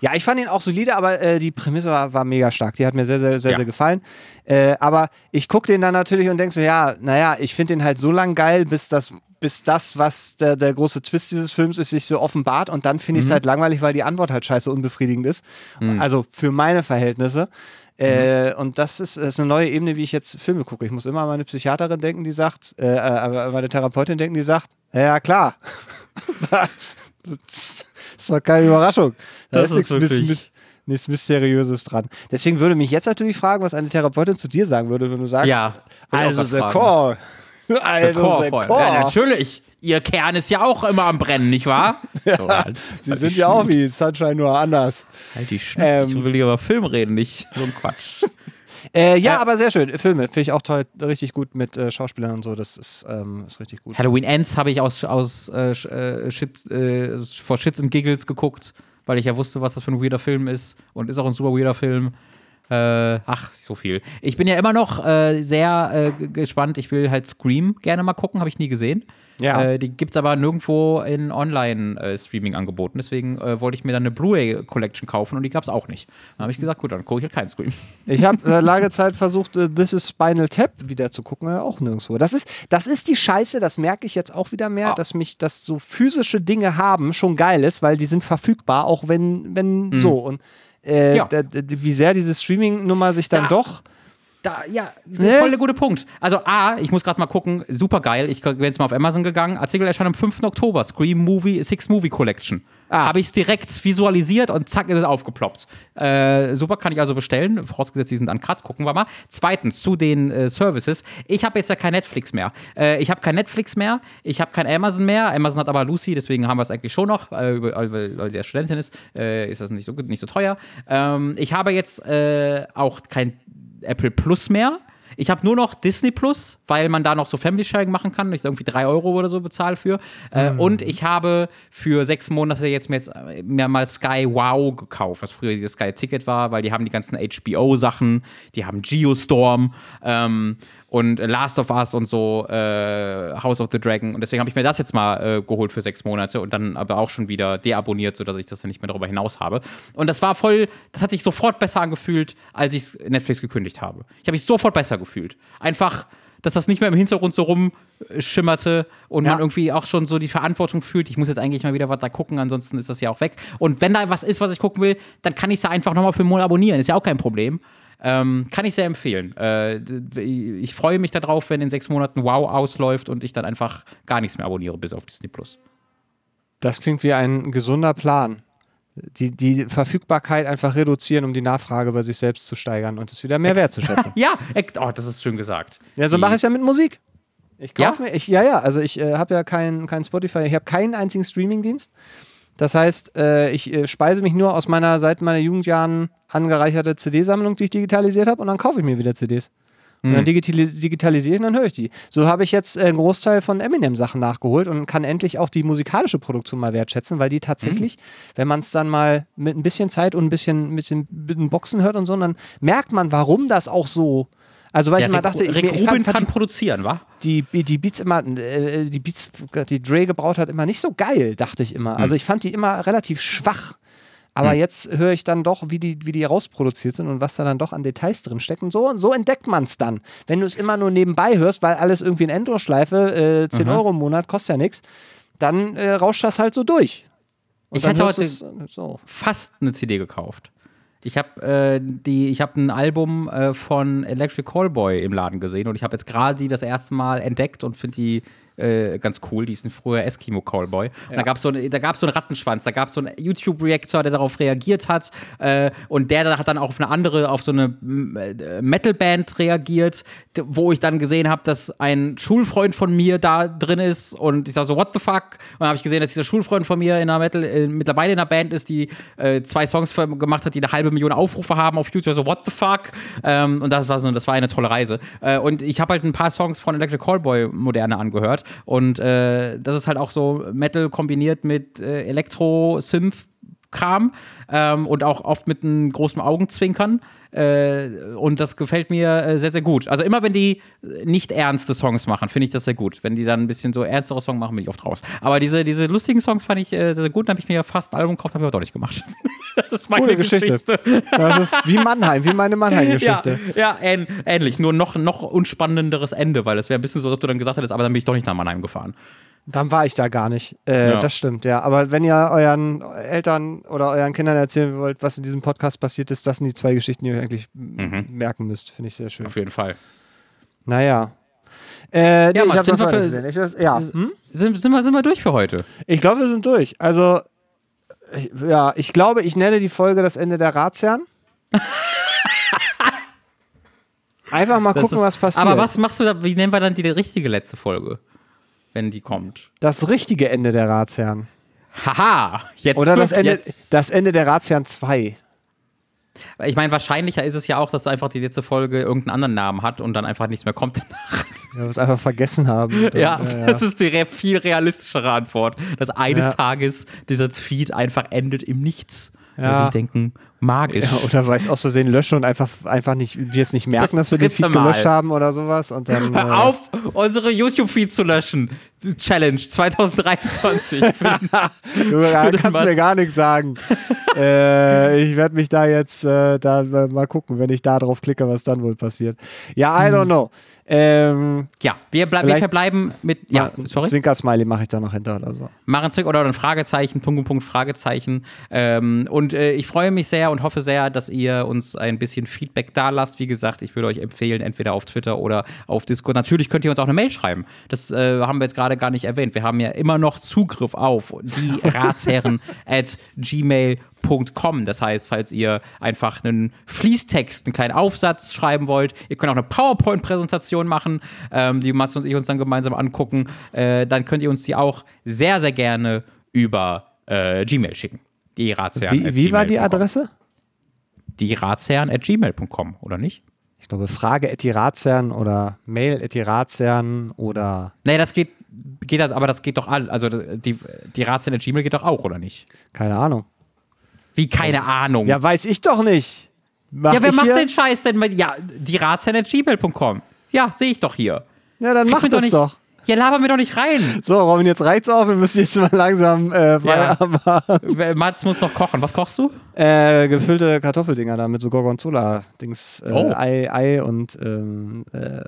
Ja, ich fand ihn auch solide, aber äh, die Prämisse war, war, mega stark. Die hat mir sehr, sehr, sehr, ja. sehr gefallen. Äh, aber ich gucke den dann natürlich und denke so, ja, naja, ich finde den halt so lang geil, bis das, bis das, was der, der große Twist dieses Films ist, sich so offenbart. Und dann finde ich es mhm. halt langweilig, weil die Antwort halt scheiße unbefriedigend ist. Mhm. Also für meine Verhältnisse. Äh, mhm. und das ist, ist, eine neue Ebene, wie ich jetzt Filme gucke. Ich muss immer an meine Psychiaterin denken, die sagt, äh, äh meine Therapeutin denken, die sagt, ja klar. das ist doch keine Überraschung. Da das ist, ist nichts, mit, nichts Mysteriöses dran. Deswegen würde mich jetzt natürlich fragen, was eine Therapeutin zu dir sagen würde, wenn du sagst, ja, also the core. Also the core. Ja, natürlich. Ihr Kern ist ja auch immer am Brennen, nicht wahr? ja, so, halt, sie halt sind ja auch wie Sunshine nur anders. Halt die Schnitz, ähm, ich will lieber über Film reden, nicht so ein Quatsch. Äh, ja, äh, aber sehr schön. Filme finde ich auch toll, richtig gut mit äh, Schauspielern und so. Das ist, ähm, ist richtig gut. Halloween Ends habe ich aus, aus äh, äh Shit, äh, vor Shits and Giggles geguckt, weil ich ja wusste, was das für ein weirder Film ist und ist auch ein super weirder Film. Äh, ach, so viel. Ich bin ja immer noch äh, sehr äh, gespannt. Ich will halt Scream gerne mal gucken, habe ich nie gesehen. Ja. Äh, die gibt es aber nirgendwo in Online-Streaming-Angeboten. Deswegen äh, wollte ich mir dann eine Blu-ray-Collection kaufen und die gab es auch nicht. Dann habe ich gesagt, gut, dann gucke ich halt keinen Scream. Ich habe äh, lange Zeit versucht, äh, This is Spinal Tap wieder zu gucken, äh, auch nirgendwo. Das ist, das ist die Scheiße, das merke ich jetzt auch wieder mehr, ah. dass mich, dass so physische Dinge haben schon geil ist, weil die sind verfügbar, auch wenn, wenn mhm. so. Und äh, ja. wie sehr diese Streaming-Nummer sich dann da. doch da, ja, ne? voll der gute Punkt. Also A, ich muss gerade mal gucken, super geil. Ich bin jetzt mal auf Amazon gegangen. Artikel erscheint am 5. Oktober. Scream Movie, Six Movie Collection. Ah. habe ich es direkt visualisiert und zack ist es aufgeploppt. Äh, super, kann ich also bestellen. Vorausgesetzt, die sind an Cut, gucken wir mal. Zweitens, zu den äh, Services. Ich habe jetzt ja kein Netflix mehr. Äh, ich habe kein Netflix mehr, ich habe kein Amazon mehr. Amazon hat aber Lucy, deswegen haben wir es eigentlich schon noch, äh, weil, weil, sie ja Studentin ist, äh, ist das nicht so, nicht so teuer. Ähm, ich habe jetzt äh, auch kein Apple Plus mehr. Ich habe nur noch Disney Plus, weil man da noch so Family Sharing machen kann. Ich irgendwie drei Euro oder so bezahle für. Mhm. und ich habe für sechs Monate jetzt mir, jetzt mir mal Sky Wow gekauft, was früher dieses Sky Ticket war, weil die haben die ganzen HBO-Sachen, die haben Geostorm. Ähm, und Last of Us und so, äh, House of the Dragon. Und deswegen habe ich mir das jetzt mal äh, geholt für sechs Monate und dann aber auch schon wieder deabonniert, sodass ich das dann nicht mehr darüber hinaus habe. Und das war voll, das hat sich sofort besser angefühlt, als ich Netflix gekündigt habe. Ich habe mich sofort besser gefühlt. Einfach dass das nicht mehr im Hintergrund so rumschimmerte und ja. man irgendwie auch schon so die Verantwortung fühlt, ich muss jetzt eigentlich mal wieder was da gucken, ansonsten ist das ja auch weg. Und wenn da was ist, was ich gucken will, dann kann ich es ja einfach nochmal für einen Monat abonnieren, ist ja auch kein Problem. Ähm, kann ich sehr empfehlen. Äh, ich freue mich darauf, wenn in sechs Monaten Wow ausläuft und ich dann einfach gar nichts mehr abonniere, bis auf Disney Plus. Das klingt wie ein gesunder Plan. Die, die Verfügbarkeit einfach reduzieren, um die Nachfrage bei sich selbst zu steigern und es wieder mehr wertzuschätzen. ja, oh, das ist schön gesagt. Ja, so mache ich es ja mit Musik. Ich kaufe ja? mir, ich, ja, ja, also ich äh, habe ja keinen kein Spotify, ich habe keinen einzigen Streamingdienst. Das heißt, äh, ich äh, speise mich nur aus meiner seit meiner Jugendjahren angereicherte CD-Sammlung, die ich digitalisiert habe, und dann kaufe ich mir wieder CDs. Und dann mhm. digitalis digitalisiere ich und dann höre ich die. So habe ich jetzt einen Großteil von Eminem-Sachen nachgeholt und kann endlich auch die musikalische Produktion mal wertschätzen, weil die tatsächlich, mhm. wenn man es dann mal mit ein bisschen Zeit und ein bisschen mit den, Boxen hört und so, dann merkt man, warum das auch so also weil ja, ich mal dachte, Rick ich, ich Rubin fand, kann die, produzieren, wa? Die, die Beats immer, äh, die Beats, die Dre gebraut hat, immer nicht so geil, dachte ich immer. Also hm. ich fand die immer relativ schwach. Aber hm. jetzt höre ich dann doch, wie die, wie die rausproduziert sind und was da dann doch an Details drin steckt. Und so, und so entdeckt man es dann. Wenn du es immer nur nebenbei hörst, weil alles irgendwie in Endlosschleife, äh, 10 mhm. Euro im Monat, kostet ja nichts, dann äh, rauscht das halt so durch. Und ich hatte heute so. fast eine CD gekauft. Ich habe äh, die, ich habe ein Album äh, von Electric Callboy im Laden gesehen und ich habe jetzt gerade die das erste Mal entdeckt und finde die äh, ganz cool. Die ist ein früher Eskimo Callboy. Ja. da gab es so, da gab's so einen Rattenschwanz, da gab es so einen YouTube-Reactor, der darauf reagiert hat. Äh, und der hat dann auch auf eine andere, auf so eine äh, Metal-Band reagiert, wo ich dann gesehen habe, dass ein Schulfreund von mir da drin ist. Und ich sag so, what the fuck? Und dann habe ich gesehen, dass dieser Schulfreund von mir in einer Metal, äh, mittlerweile in einer Band ist, die äh, zwei Songs gemacht hat, die eine halbe Million Aufrufe haben auf YouTube. So, what the fuck? Ähm, und das war so, das war eine tolle Reise. Und ich habe halt ein paar Songs von Electric Callboy Moderne angehört. Und äh, das ist halt auch so Metal kombiniert mit äh, Elektro-Synth. Kram ähm, und auch oft mit einem großen Augenzwinkern. Äh, und das gefällt mir äh, sehr, sehr gut. Also immer wenn die nicht ernste Songs machen, finde ich das sehr gut. Wenn die dann ein bisschen so ernstere Songs machen, bin ich oft raus. Aber diese, diese lustigen Songs fand ich äh, sehr, sehr gut. Dann habe ich mir fast ein Album gekauft, habe ich aber doch nicht gemacht. das ist meine Coole Geschichte. Geschichte. Das ist wie Mannheim, wie meine Mannheim-Geschichte. Ja, ja ähn, ähnlich. Nur noch, noch unspannenderes Ende, weil es wäre ein bisschen so, als ob du dann gesagt hättest, aber dann bin ich doch nicht nach Mannheim gefahren. Dann war ich da gar nicht. Äh, ja. Das stimmt, ja. Aber wenn ihr euren Eltern oder euren Kindern erzählen wollt, was in diesem Podcast passiert ist, das sind die zwei Geschichten, die ihr eigentlich mhm. merken müsst. Finde ich sehr schön. Auf jeden Fall. Naja. Äh, nee, ja, Mann, sind, wir für, ich, ja. Hm? sind, sind, wir, sind wir durch für heute? Ich glaube, wir sind durch. Also, ja, ich glaube, ich nenne die Folge das Ende der Ratsherren. Einfach mal das gucken, ist, was passiert. Aber was machst du da? Wie nennen wir dann die richtige letzte Folge? Wenn die kommt. Das richtige Ende der Ratsherren. Haha, jetzt Oder das Ende, jetzt. das Ende der Ratsherren 2. Ich meine, wahrscheinlicher ist es ja auch, dass einfach die letzte Folge irgendeinen anderen Namen hat und dann einfach nichts mehr kommt danach. Ja, wir es einfach vergessen haben. Dann, ja, ja, das ist die viel realistischere Antwort, dass eines ja. Tages dieser Tweet einfach endet im Nichts. Ja. Dass ich denken, magisch. Ja, oder weil ich es aus Versehen lösche und einfach, einfach nicht, wir es nicht merken, das dass wir den Feed mal. gelöscht haben oder sowas. Und dann, Hör äh, auf, unsere YouTube-Feeds zu löschen. Challenge 2023. du kannst mir gar nichts sagen. äh, ich werde mich da jetzt äh, da mal gucken, wenn ich da drauf klicke, was dann wohl passiert. Ja, I don't hm. know. Ähm, ja, wir, wir verbleiben mit. Ja, sorry. Zwinker-Smiley mache ich da noch hinter oder so. Machen Zwinker oder ein Fragezeichen, Punkt, Punkt, Fragezeichen. Ähm, und äh, ich freue mich sehr und hoffe sehr, dass ihr uns ein bisschen Feedback da lasst. Wie gesagt, ich würde euch empfehlen, entweder auf Twitter oder auf Discord. Natürlich könnt ihr uns auch eine Mail schreiben. Das äh, haben wir jetzt gerade gar nicht erwähnt. Wir haben ja immer noch Zugriff auf die Ratsherren at gmail.com. Das heißt, falls ihr einfach einen Fließtext, einen kleinen Aufsatz schreiben wollt, ihr könnt auch eine PowerPoint-Präsentation machen, ähm, die Mats und ich uns dann gemeinsam angucken, äh, dann könnt ihr uns die auch sehr, sehr gerne über äh, Gmail schicken. Die Ratsherren. Wie, wie war die Adresse? Die Ratsherren at gmail.com, oder nicht? Ich glaube, Frage at die Ratsherren oder Mail at die Ratsherren oder. Nee, das geht, geht aber das geht doch all. Also die, die Ratsherren at Gmail geht doch auch, oder nicht? Keine Ahnung. Wie keine oh. Ahnung? Ja, weiß ich doch nicht. Mach ja, wer macht hier? den Scheiß denn? Ja, die Ratsherren at gmail.com. Ja, sehe ich doch hier. Ja, dann mach das doch. doch. Ja, laber mir doch nicht rein. So, Robin, jetzt reicht's auf. Wir müssen jetzt mal langsam äh, Feierabend ja. machen. Mats muss noch kochen. Was kochst du? Äh, gefüllte Kartoffeldinger da mit so Gorgonzola-Dings. Äh, oh. Ei, Ei und ähm, äh,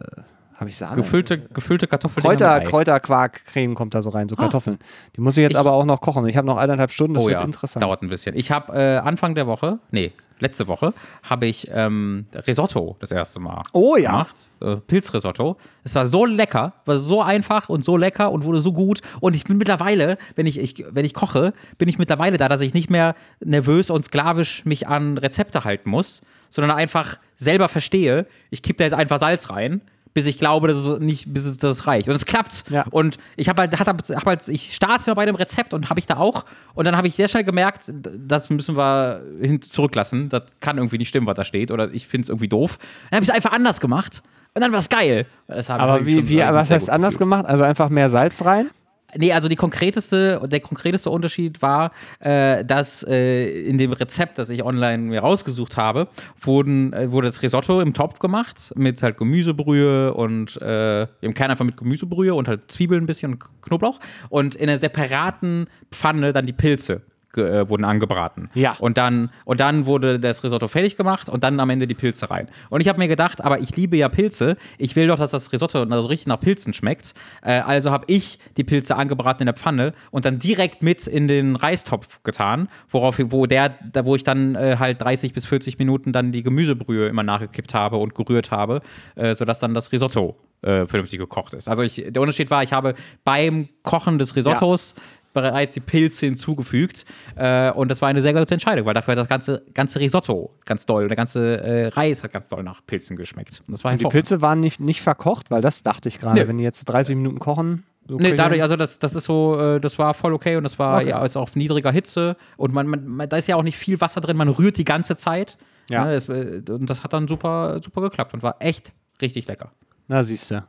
habe ich Sahne? Gefüllte, gefüllte Kartoffeln. Kräuter, Kräuterquark-Creme kommt da so rein, so ah. Kartoffeln. Die muss ich jetzt ich, aber auch noch kochen. Ich habe noch eineinhalb Stunden, das oh, wird ja. interessant. Dauert ein bisschen. Ich habe äh, Anfang der Woche, nee, letzte Woche, habe ich ähm, Risotto das erste Mal oh, ja. gemacht. Äh, Pilzrisotto. Es war so lecker, war so einfach und so lecker und wurde so gut. Und ich bin mittlerweile, wenn ich, ich, wenn ich koche, bin ich mittlerweile da, dass ich nicht mehr nervös und sklavisch mich an Rezepte halten muss, sondern einfach selber verstehe, ich kippe da jetzt einfach Salz rein bis ich glaube, dass es nicht, bis es das reicht. Und es klappt. Ja. Und ich habe halt, hab halt, ich starte bei dem Rezept und habe ich da auch. Und dann habe ich sehr schnell gemerkt, das müssen wir hin zurücklassen. Das kann irgendwie nicht stimmen, was da steht. Oder ich finde es irgendwie doof. Dann habe ich es einfach anders gemacht. Und dann war es geil. Aber wie, wie was heißt anders gemacht? Also einfach mehr Salz rein? Nee, also die konkreteste, der konkreteste Unterschied war, äh, dass äh, in dem Rezept, das ich online mir rausgesucht habe, wurden, äh, wurde das Risotto im Topf gemacht mit halt Gemüsebrühe und äh, im Kern einfach mit Gemüsebrühe und halt Zwiebeln ein bisschen und Knoblauch und in einer separaten Pfanne dann die Pilze äh, wurden angebraten. Ja. Und dann, und dann wurde das Risotto fertig gemacht und dann am Ende die Pilze rein. Und ich habe mir gedacht, aber ich liebe ja Pilze. Ich will doch, dass das Risotto also richtig nach Pilzen schmeckt. Äh, also habe ich die Pilze angebraten in der Pfanne und dann direkt mit in den Reistopf getan, worauf, wo der, da, wo ich dann äh, halt 30 bis 40 Minuten dann die Gemüsebrühe immer nachgekippt habe und gerührt habe, äh, sodass dann das Risotto äh, vernünftig gekocht ist. Also ich, der Unterschied war, ich habe beim Kochen des Risottos ja bereits die Pilze hinzugefügt. Äh, und das war eine sehr gute Entscheidung, weil dafür hat das ganze, ganze Risotto ganz doll und der ganze äh, Reis hat ganz doll nach Pilzen geschmeckt. Und das war und die Pilze waren nicht, nicht verkocht, weil das dachte ich gerade, wenn die jetzt 30 Minuten kochen. So nee, dadurch, also das, das ist so, äh, das war voll okay und das war okay. ja ist auf niedriger Hitze und man, man, da ist ja auch nicht viel Wasser drin, man rührt die ganze Zeit. Ja. Ne, das, äh, und das hat dann super, super geklappt und war echt richtig lecker. Na, siehst du.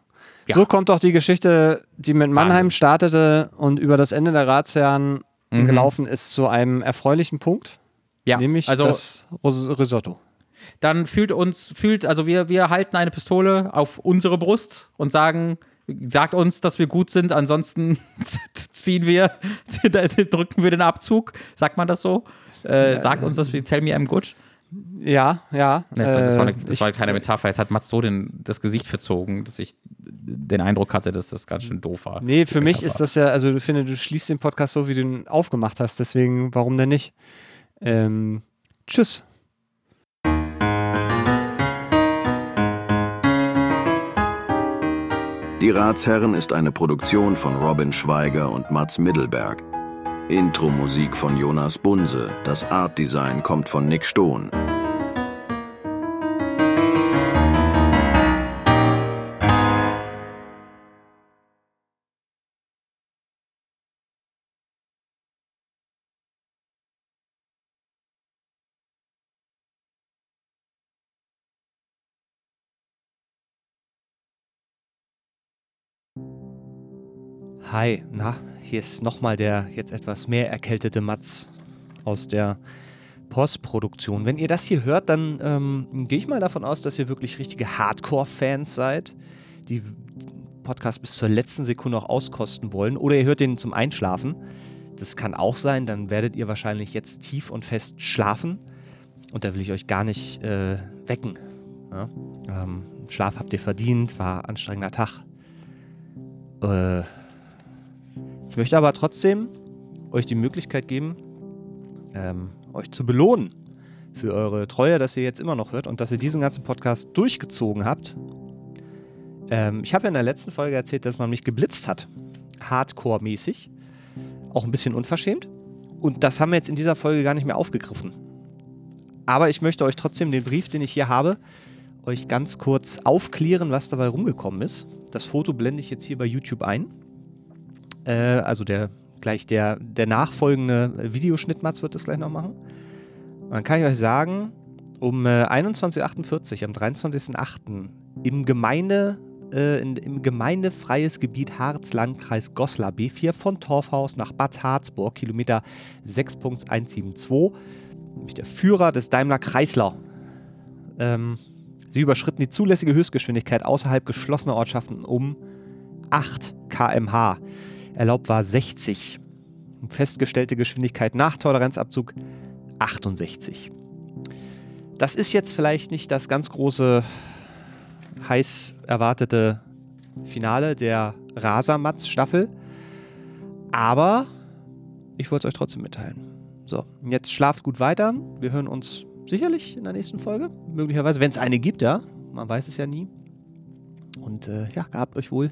Ja. So kommt doch die Geschichte, die mit Mannheim startete und über das Ende der Ratsherren mhm. gelaufen ist, zu einem erfreulichen Punkt. Ja, nämlich also, das Risotto. Dann fühlt uns, fühlt, also wir, wir halten eine Pistole auf unsere Brust und sagen, sagt uns, dass wir gut sind, ansonsten ziehen wir, drücken wir den Abzug. Sagt man das so? Äh, sagt uns, dass wir tell me I'm good. Ja, ja. Das, das, war, eine, das ich, war, keine Metapher. Es hat Mats so den, das Gesicht verzogen, dass ich den Eindruck hatte, dass das ganz schön doof war. Nee, für mich ist das ja, also ich finde, du schließt den Podcast so, wie du ihn aufgemacht hast. Deswegen, warum denn nicht? Ähm, tschüss. Die Ratsherren ist eine Produktion von Robin Schweiger und Mats Middelberg. Intro-Musik von Jonas Bunse. Das Art-Design kommt von Nick Stohn. Hi, na, hier ist nochmal der jetzt etwas mehr erkältete Matz aus der Postproduktion. Wenn ihr das hier hört, dann ähm, gehe ich mal davon aus, dass ihr wirklich richtige Hardcore-Fans seid, die Podcast bis zur letzten Sekunde auch auskosten wollen. Oder ihr hört den zum Einschlafen. Das kann auch sein, dann werdet ihr wahrscheinlich jetzt tief und fest schlafen. Und da will ich euch gar nicht äh, wecken. Ja? Ähm, Schlaf habt ihr verdient, war anstrengender Tag. Äh, ich möchte aber trotzdem euch die Möglichkeit geben, ähm, euch zu belohnen für eure Treue, dass ihr jetzt immer noch hört und dass ihr diesen ganzen Podcast durchgezogen habt. Ähm, ich habe ja in der letzten Folge erzählt, dass man mich geblitzt hat. Hardcore-mäßig. Auch ein bisschen unverschämt. Und das haben wir jetzt in dieser Folge gar nicht mehr aufgegriffen. Aber ich möchte euch trotzdem den Brief, den ich hier habe, euch ganz kurz aufklären, was dabei rumgekommen ist. Das Foto blende ich jetzt hier bei YouTube ein. Äh, also der gleich der, der nachfolgende Videoschnitt, Mats wird das gleich noch machen. Und dann kann ich euch sagen, um äh, 21.48 am 23.08. im Gemeinde äh, in, im gemeindefreies Gebiet Harz, Landkreis Goslar, B4 von Torfhaus nach Bad Harzburg, Kilometer 6.172, nämlich der Führer des Daimler Kreisler. Ähm, sie überschritten die zulässige Höchstgeschwindigkeit außerhalb geschlossener Ortschaften um 8 km/h. Erlaubt war 60. Festgestellte Geschwindigkeit nach Toleranzabzug 68. Das ist jetzt vielleicht nicht das ganz große, heiß erwartete Finale der Rasamatz-Staffel, aber ich wollte es euch trotzdem mitteilen. So, jetzt schlaft gut weiter. Wir hören uns sicherlich in der nächsten Folge. Möglicherweise, wenn es eine gibt, ja. Man weiß es ja nie. Und äh, ja, gehabt euch wohl.